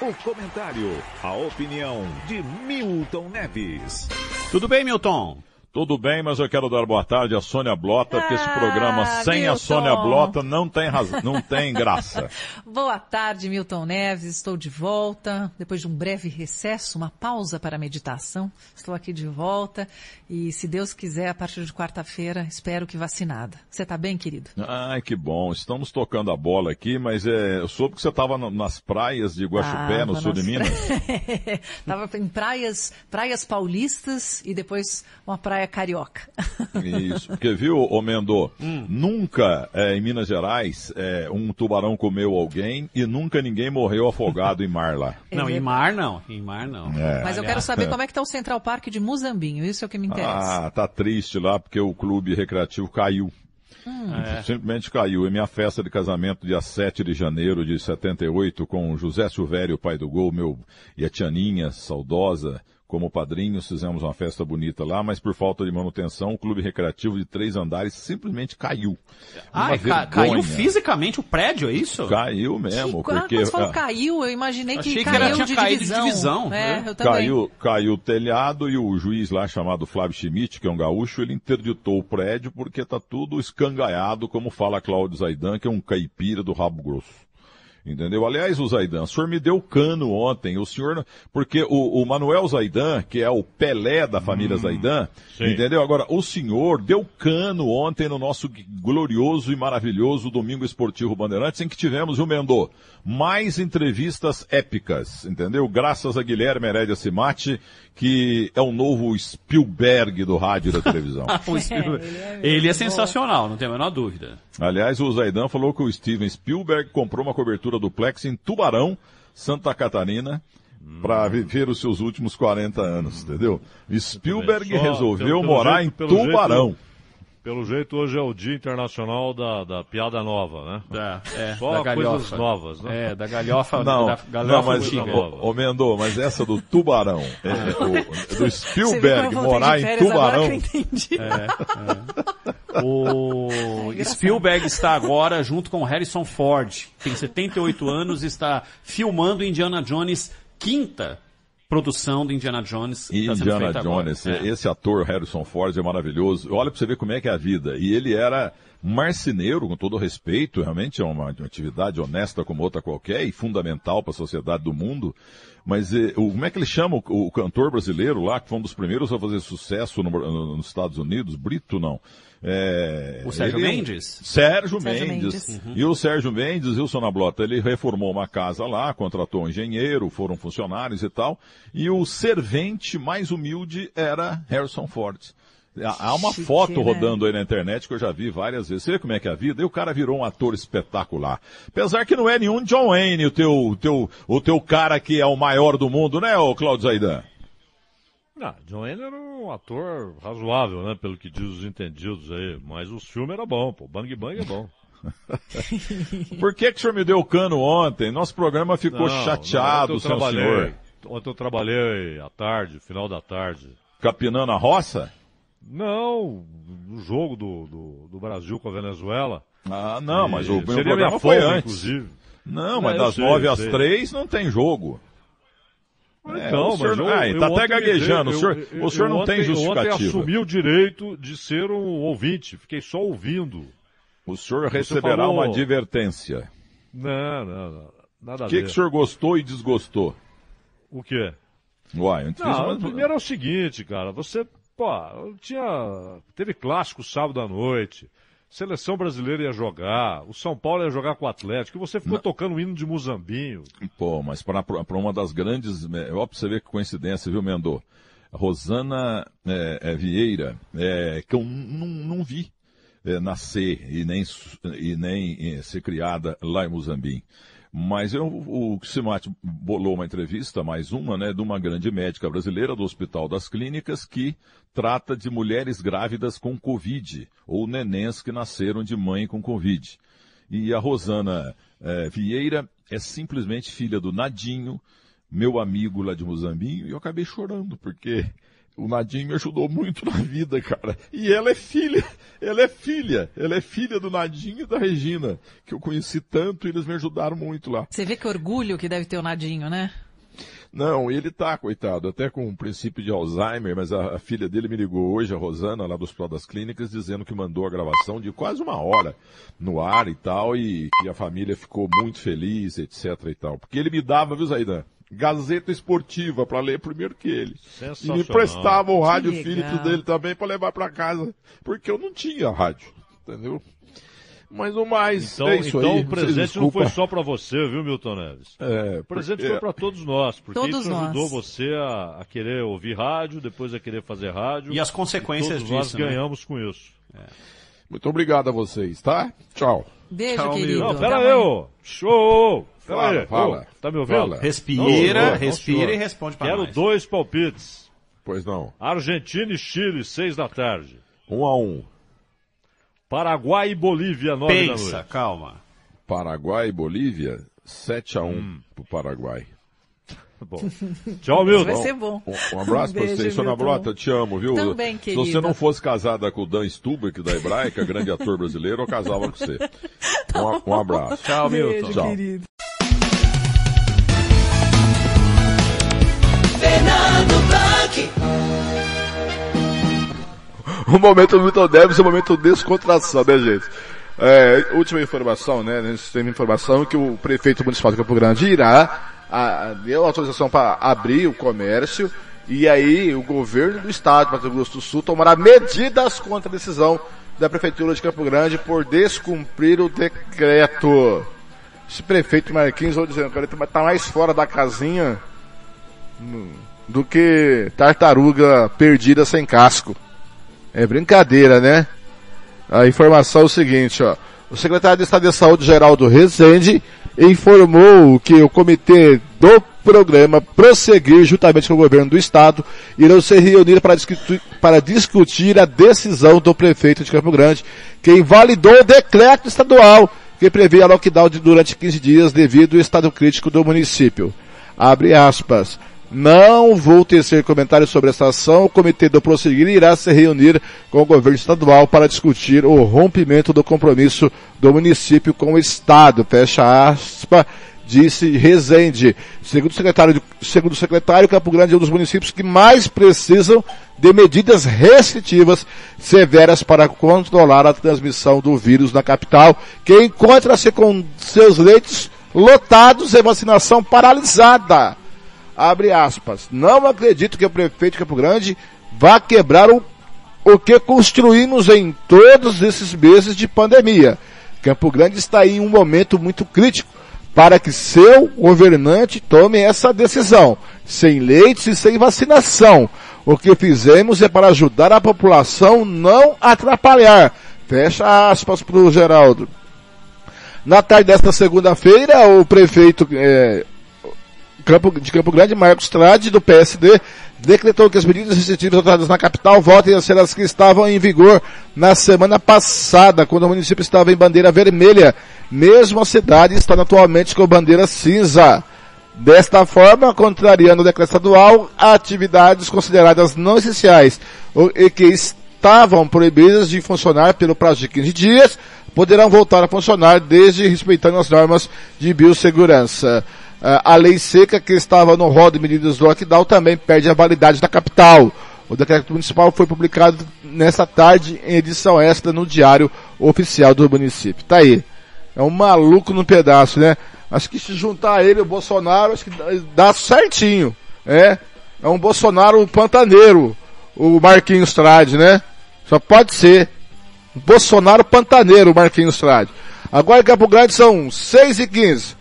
[SPEAKER 2] o comentário, a opinião de Milton Neves.
[SPEAKER 30] Tudo bem, Milton?
[SPEAKER 31] Tudo bem, mas eu quero dar boa tarde à Sônia Blota, porque esse programa sem a
[SPEAKER 32] Milton.
[SPEAKER 31] Sônia Blota não tem razão, não tem graça.
[SPEAKER 32] Boa tarde, Milton Neves. Estou de volta. Depois de um breve recesso, uma pausa para a meditação. Estou aqui de volta. E, se Deus quiser, a partir de quarta-feira, espero que vacinada. Você está bem, querido?
[SPEAKER 31] Ai, que bom. Estamos tocando a bola aqui, mas é, eu soube que você estava nas praias de Guaxupé, no
[SPEAKER 32] Tava
[SPEAKER 31] sul de
[SPEAKER 32] nas
[SPEAKER 31] Minas.
[SPEAKER 32] Estava em praias, praias paulistas e depois uma praia carioca.
[SPEAKER 31] Isso, porque viu, ô Mendô,
[SPEAKER 32] Hum.
[SPEAKER 31] nunca é, em Minas Gerais é, um tubarão comeu alguém e nunca ninguém morreu afogado em mar lá.
[SPEAKER 30] Não, em mar não. Em mar não.
[SPEAKER 31] É.
[SPEAKER 32] Mas eu quero saber como é que está o Central Park de Muzambinho. Isso é o que me interessa.
[SPEAKER 31] Ah, tá triste lá porque o clube recreativo caiu.
[SPEAKER 32] Hum.
[SPEAKER 31] É. Simplesmente caiu. E minha festa de casamento, dia 7 de janeiro de 78, com o José Silvério, pai do gol, meu, e a Tianinha, saudosa, como padrinhos, fizemos uma festa bonita lá, mas por falta de manutenção, o clube recreativo de três andares simplesmente caiu.
[SPEAKER 30] Ah, é ca- caiu fisicamente o prédio, é isso?
[SPEAKER 31] Caiu mesmo,
[SPEAKER 32] Quando
[SPEAKER 31] porque...
[SPEAKER 32] você falou
[SPEAKER 31] ah,
[SPEAKER 32] caiu, eu imaginei que
[SPEAKER 30] Achei que
[SPEAKER 32] caiu
[SPEAKER 30] era- tinha
[SPEAKER 32] de
[SPEAKER 30] caído de
[SPEAKER 32] divisão.
[SPEAKER 30] divisão,
[SPEAKER 32] É,
[SPEAKER 30] né?
[SPEAKER 31] Caiu, caiu o telhado e o juiz lá chamado Flávio Schmidt, que é um gaúcho, ele interditou o prédio porque tá tudo escangaiado, como fala Cláudio Zaidan, que é um caipira do rabo grosso. Entendeu? Aliás, o Zaidan, o senhor me deu cano ontem, o senhor, porque o, o Manuel Zaidan, que é o Pelé da família Zaidan,
[SPEAKER 33] sim.
[SPEAKER 31] entendeu? Agora, o senhor deu cano ontem no nosso glorioso e maravilhoso Domingo Esportivo Bandeirantes, em que tivemos, o Mendô, mais entrevistas épicas, entendeu? Graças a Guilherme Herédia Simati, que é o novo Spielberg do rádio e da televisão.
[SPEAKER 30] Spielberg- ele é sensacional, não tem a menor dúvida.
[SPEAKER 31] Aliás, o Zaidan falou que o Steven Spielberg comprou uma cobertura duplex em Tubarão, Santa Catarina, para viver os seus últimos 40 anos, entendeu? Spielberg
[SPEAKER 33] Só,
[SPEAKER 31] resolveu
[SPEAKER 33] pelo- pelo
[SPEAKER 31] morar
[SPEAKER 33] jeito-
[SPEAKER 31] em Tubarão.
[SPEAKER 33] jeito- pelo jeito, hoje é o Dia Internacional da, da Piada Nova, né?
[SPEAKER 30] É,
[SPEAKER 33] Só
[SPEAKER 30] da
[SPEAKER 33] coisas
[SPEAKER 30] galhofa.
[SPEAKER 33] novas, né?
[SPEAKER 30] É, da galhofa,
[SPEAKER 31] Não,
[SPEAKER 30] da
[SPEAKER 31] não,
[SPEAKER 30] galhofa
[SPEAKER 31] mas,
[SPEAKER 30] antiga.
[SPEAKER 31] ô, ô Mendô, mas essa do Tubarão, é, é, o- do Spielberg morar em
[SPEAKER 30] agora
[SPEAKER 31] Tubarão.
[SPEAKER 30] que eu entendi. É, O Spielberg está agora junto com Harrison Ford, tem 78 anos, e está filmando Indiana Jones, quinta produção de Indiana Jones. está sendo
[SPEAKER 31] Indiana
[SPEAKER 30] feita agora.
[SPEAKER 31] Jones,
[SPEAKER 30] É.
[SPEAKER 31] esse ator Harrison Ford é maravilhoso. Olha pra você ver como é que é a vida. E ele era marceneiro, com todo respeito, realmente é uma, uma atividade honesta como outra qualquer e fundamental para a sociedade do mundo. Mas eh, o- como é que ele chama o, o cantor brasileiro lá, que foi um dos primeiros a fazer sucesso no- no- nos Estados Unidos? Brito, não. É,
[SPEAKER 30] O Sérgio
[SPEAKER 31] ele-
[SPEAKER 30] Mendes?
[SPEAKER 31] Sérgio,
[SPEAKER 30] Sérgio
[SPEAKER 31] Mendes.
[SPEAKER 30] Mendes. Uhum.
[SPEAKER 31] E o Sérgio Mendes e o Sonablota, ele reformou uma casa lá, contratou um engenheiro, foram funcionários e tal. E o servente mais humilde era Harrison Ford. Há uma
[SPEAKER 32] Chique,
[SPEAKER 31] foto
[SPEAKER 32] né?
[SPEAKER 31] rodando aí na internet que eu já vi várias vezes. Você vê como é que é a vida? E o cara virou um ator espetacular. Apesar que não é nenhum John Wayne, o teu, o teu, o teu cara que é o maior do mundo, né, ô Claudio Zaidan?
[SPEAKER 33] Não, John Wayne era um ator razoável, né? Pelo que diz os entendidos aí. Mas os filmes era bom, pô. Bang Bang é bom.
[SPEAKER 31] Por que, que o senhor me deu cano ontem? Nosso programa ficou
[SPEAKER 33] Não,
[SPEAKER 31] chateado,
[SPEAKER 33] não,
[SPEAKER 31] seu senhor.
[SPEAKER 33] Ontem eu trabalhei à tarde, final da tarde.
[SPEAKER 31] Capinando a roça?
[SPEAKER 33] Não, no jogo do, do, do Brasil com a Venezuela.
[SPEAKER 31] Ah, não, mas o meu programa foi antes.
[SPEAKER 33] inclusive.
[SPEAKER 31] Não,
[SPEAKER 33] É,
[SPEAKER 31] mas
[SPEAKER 33] eu
[SPEAKER 31] das
[SPEAKER 33] sei,
[SPEAKER 31] nove às
[SPEAKER 33] sei.
[SPEAKER 31] três não tem jogo. É,
[SPEAKER 33] Então,
[SPEAKER 31] o senhor,
[SPEAKER 33] mas eu,
[SPEAKER 31] ah,
[SPEAKER 33] eu
[SPEAKER 31] tá até gaguejando. o senhor,
[SPEAKER 33] eu-
[SPEAKER 31] o senhor
[SPEAKER 33] eu
[SPEAKER 31] não
[SPEAKER 33] ontem,
[SPEAKER 31] tem
[SPEAKER 33] Eu ontem
[SPEAKER 31] justificativa.
[SPEAKER 33] assumi o direito de ser um ouvinte. Fiquei só ouvindo.
[SPEAKER 31] O senhor receberá
[SPEAKER 33] falou-
[SPEAKER 31] uma advertência.
[SPEAKER 33] Não, não, não. Nada
[SPEAKER 31] O
[SPEAKER 33] a
[SPEAKER 31] que, que o senhor gostou e desgostou?
[SPEAKER 33] O quê?
[SPEAKER 31] Uai, eu te fiz
[SPEAKER 33] Não,
[SPEAKER 31] uma-
[SPEAKER 33] primeiro é o seguinte, cara. Você, pô, tinha. Teve clássico sábado à noite. Seleção brasileira ia jogar. O São Paulo ia jogar com o Atlético. E você ficou tocando o hino de Muzambinho.
[SPEAKER 31] Pô, mas para uma das grandes. é, Ó, pra você ver que coincidência, viu, Mendô? Rosana é, é, Vieira, é, que eu não vi é, nascer e nem, e nem é, ser criada lá em Muzambim. Mas eu, o Simate bolou uma entrevista, mais uma, né, de uma grande médica brasileira do Hospital das Clínicas que trata de mulheres grávidas com Covid, ou nenéns que nasceram de mãe com Covid. E a Rosana eh, Vieira é simplesmente filha do Nadinho, meu amigo lá de Mozambinho, e eu acabei chorando, porque o Nadinho me ajudou muito na vida, cara. E ela é filha, ela é filha, ela é filha do Nadinho e da Regina, que eu conheci tanto e eles me ajudaram muito lá.
[SPEAKER 32] Você vê que orgulho que deve ter o Nadinho, né?
[SPEAKER 31] Não, ele tá, coitado, até com um princípio de Alzheimer, mas a, a filha dele me ligou hoje, a Rosana, lá do Hospital das Clínicas, dizendo que mandou a gravação de quase uma hora no ar e tal, e que a família ficou muito feliz, etc e tal. Porque ele me dava, viu, Zaidan? Gazeta Esportiva para ler primeiro que ele. E me prestava o rádio. Philips dele também para levar para casa, porque eu não tinha rádio, entendeu? Mas o mais
[SPEAKER 33] Então,
[SPEAKER 31] é isso
[SPEAKER 33] então
[SPEAKER 31] aí.
[SPEAKER 33] o presente não foi só pra você, viu, Milton Neves?
[SPEAKER 31] É,
[SPEAKER 33] o presente
[SPEAKER 31] porque-
[SPEAKER 33] foi pra todos nós, porque
[SPEAKER 32] Todos
[SPEAKER 33] isso
[SPEAKER 32] nós.
[SPEAKER 33] ajudou você a, a querer ouvir rádio, depois a querer fazer rádio.
[SPEAKER 30] E as consequências
[SPEAKER 33] todos nós
[SPEAKER 30] disso, né?
[SPEAKER 33] ganhamos com isso.
[SPEAKER 31] Muito obrigado a vocês, tá? Tchau.
[SPEAKER 32] Beijo,
[SPEAKER 30] Tchau,
[SPEAKER 32] querido.
[SPEAKER 33] Não, pera aí. Show!
[SPEAKER 31] Fala, fala.
[SPEAKER 33] Ô, tá me ouvindo?
[SPEAKER 31] Fala.
[SPEAKER 30] Respira,
[SPEAKER 33] Não, não,
[SPEAKER 30] respira
[SPEAKER 33] senhor.
[SPEAKER 30] e responde pra
[SPEAKER 33] Quero
[SPEAKER 30] nós.
[SPEAKER 33] dois palpites.
[SPEAKER 31] Pois não.
[SPEAKER 33] Argentina e Chile, seis da tarde.
[SPEAKER 31] Um a um.
[SPEAKER 33] Paraguai e Bolívia, nove da
[SPEAKER 30] Pensa,
[SPEAKER 33] noite.
[SPEAKER 30] calma.
[SPEAKER 31] Paraguai e Bolívia, 7 a 1 pro Paraguai.
[SPEAKER 33] Bom. Tchau, Milton.
[SPEAKER 32] Vai ser bom.
[SPEAKER 31] Um, um abraço pra
[SPEAKER 32] Beijo,
[SPEAKER 31] você, Sônia. Brota, te amo, viu?
[SPEAKER 32] Também,
[SPEAKER 31] Se
[SPEAKER 32] querida.
[SPEAKER 31] você não fosse casada com o Dan Stubach, da Hebraica, grande ator brasileiro, eu casava com você. Um, um abraço.
[SPEAKER 30] Tchau, Milton.
[SPEAKER 31] Tchau.
[SPEAKER 32] querido.
[SPEAKER 15] Fernando Blanc.
[SPEAKER 1] O momento Milton Neves é momento descontração, né, gente? É, última informação, né? A gente tem informação que o prefeito municipal de Campo Grande irá, a, deu autorização para abrir o comércio e aí o governo do estado, Mato Grosso do Sul, tomará medidas contra a decisão da prefeitura de Campo Grande por descumprir o decreto. Esse prefeito Marquinhos, vou dizendo, que ele tá mais fora da casinha do que tartaruga perdida sem casco. É brincadeira, né? A informação é o seguinte, ó. O secretário de Estado de Saúde, Geraldo Rezende, informou que o comitê do programa Prosseguir, juntamente com o governo do Estado, irão se reunir para discutir, para discutir a decisão do prefeito de Campo Grande, que invalidou o decreto estadual que previa lockdown de, durante 15 dias devido ao estado crítico do município. Abre aspas. Não vou tecer comentários sobre essa ação. O comitê do Prosseguir irá se reunir com o governo estadual para discutir o rompimento do compromisso do município com o Estado. Fecha aspas, disse Rezende. Segundo o secretário, segundo o secretário, Campo Grande é um dos municípios que mais precisam de medidas restritivas severas para controlar a transmissão do vírus na capital, que encontra-se com seus leitos lotados e vacinação paralisada abre aspas, não acredito que o prefeito de Campo Grande vá quebrar o, o que construímos em todos esses meses de pandemia. Campo Grande está em um momento muito crítico para que seu governante tome essa decisão, sem leite e sem vacinação. O que fizemos é para ajudar a população, não atrapalhar. Fecha aspas para o Geraldo. Na tarde desta segunda-feira, o prefeito Campo, de Campo Grande, Marcos Trade, do PSD, decretou que as medidas restritivas adotadas na capital voltem a ser as que estavam em vigor na semana passada, quando o município estava em bandeira vermelha, mesmo a cidade estando atualmente com bandeira cinza. Desta forma, contrariando o decreto estadual, atividades consideradas não essenciais e que estavam proibidas de funcionar pelo prazo de 15 dias, poderão voltar a funcionar desde respeitando as normas de biossegurança. A lei seca que estava no rol de medidas do lockdown também perde a validade da capital. O decreto municipal foi publicado nesta tarde em edição extra no Diário Oficial do município. Tá aí. É um maluco no pedaço, né? Acho que se juntar ele e o Bolsonaro, acho que dá certinho. É, é um Bolsonaro pantaneiro, o Marquinhos Trade, né? Só pode ser. Bolsonaro pantaneiro, o Marquinhos Trade. Agora em Campo Grande são 6 e 15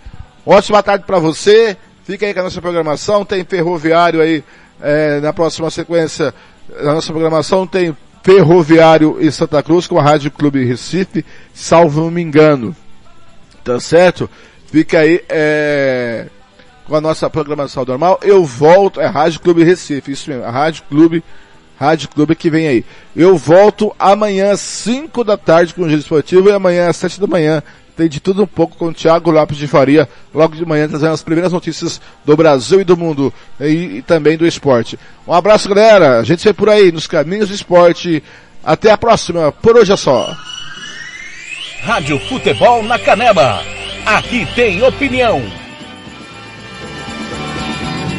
[SPEAKER 1] Ótima tarde para você. Fica aí com a nossa programação. Tem ferroviário aí é, na próxima sequência. Na nossa programação tem ferroviário em Santa Cruz com a Rádio Clube Recife, salvo me engano. Tá certo? Fica aí, é, com a nossa programação normal. Eu volto, é Rádio Clube Recife, isso mesmo, a Rádio Clube, Rádio Clube que vem aí. Eu volto amanhã às 5 da tarde com o Giro Esportivo e amanhã às 7 da manhã tem de tudo um pouco com o Thiago Lopes de Faria, logo de manhã trazendo as primeiras notícias do Brasil e do mundo e, e também do esporte. Um abraço galera, a gente vê por aí nos caminhos do esporte. Até a próxima, por hoje é só.
[SPEAKER 29] Rádio Futebol na Canela. Aqui tem opinião.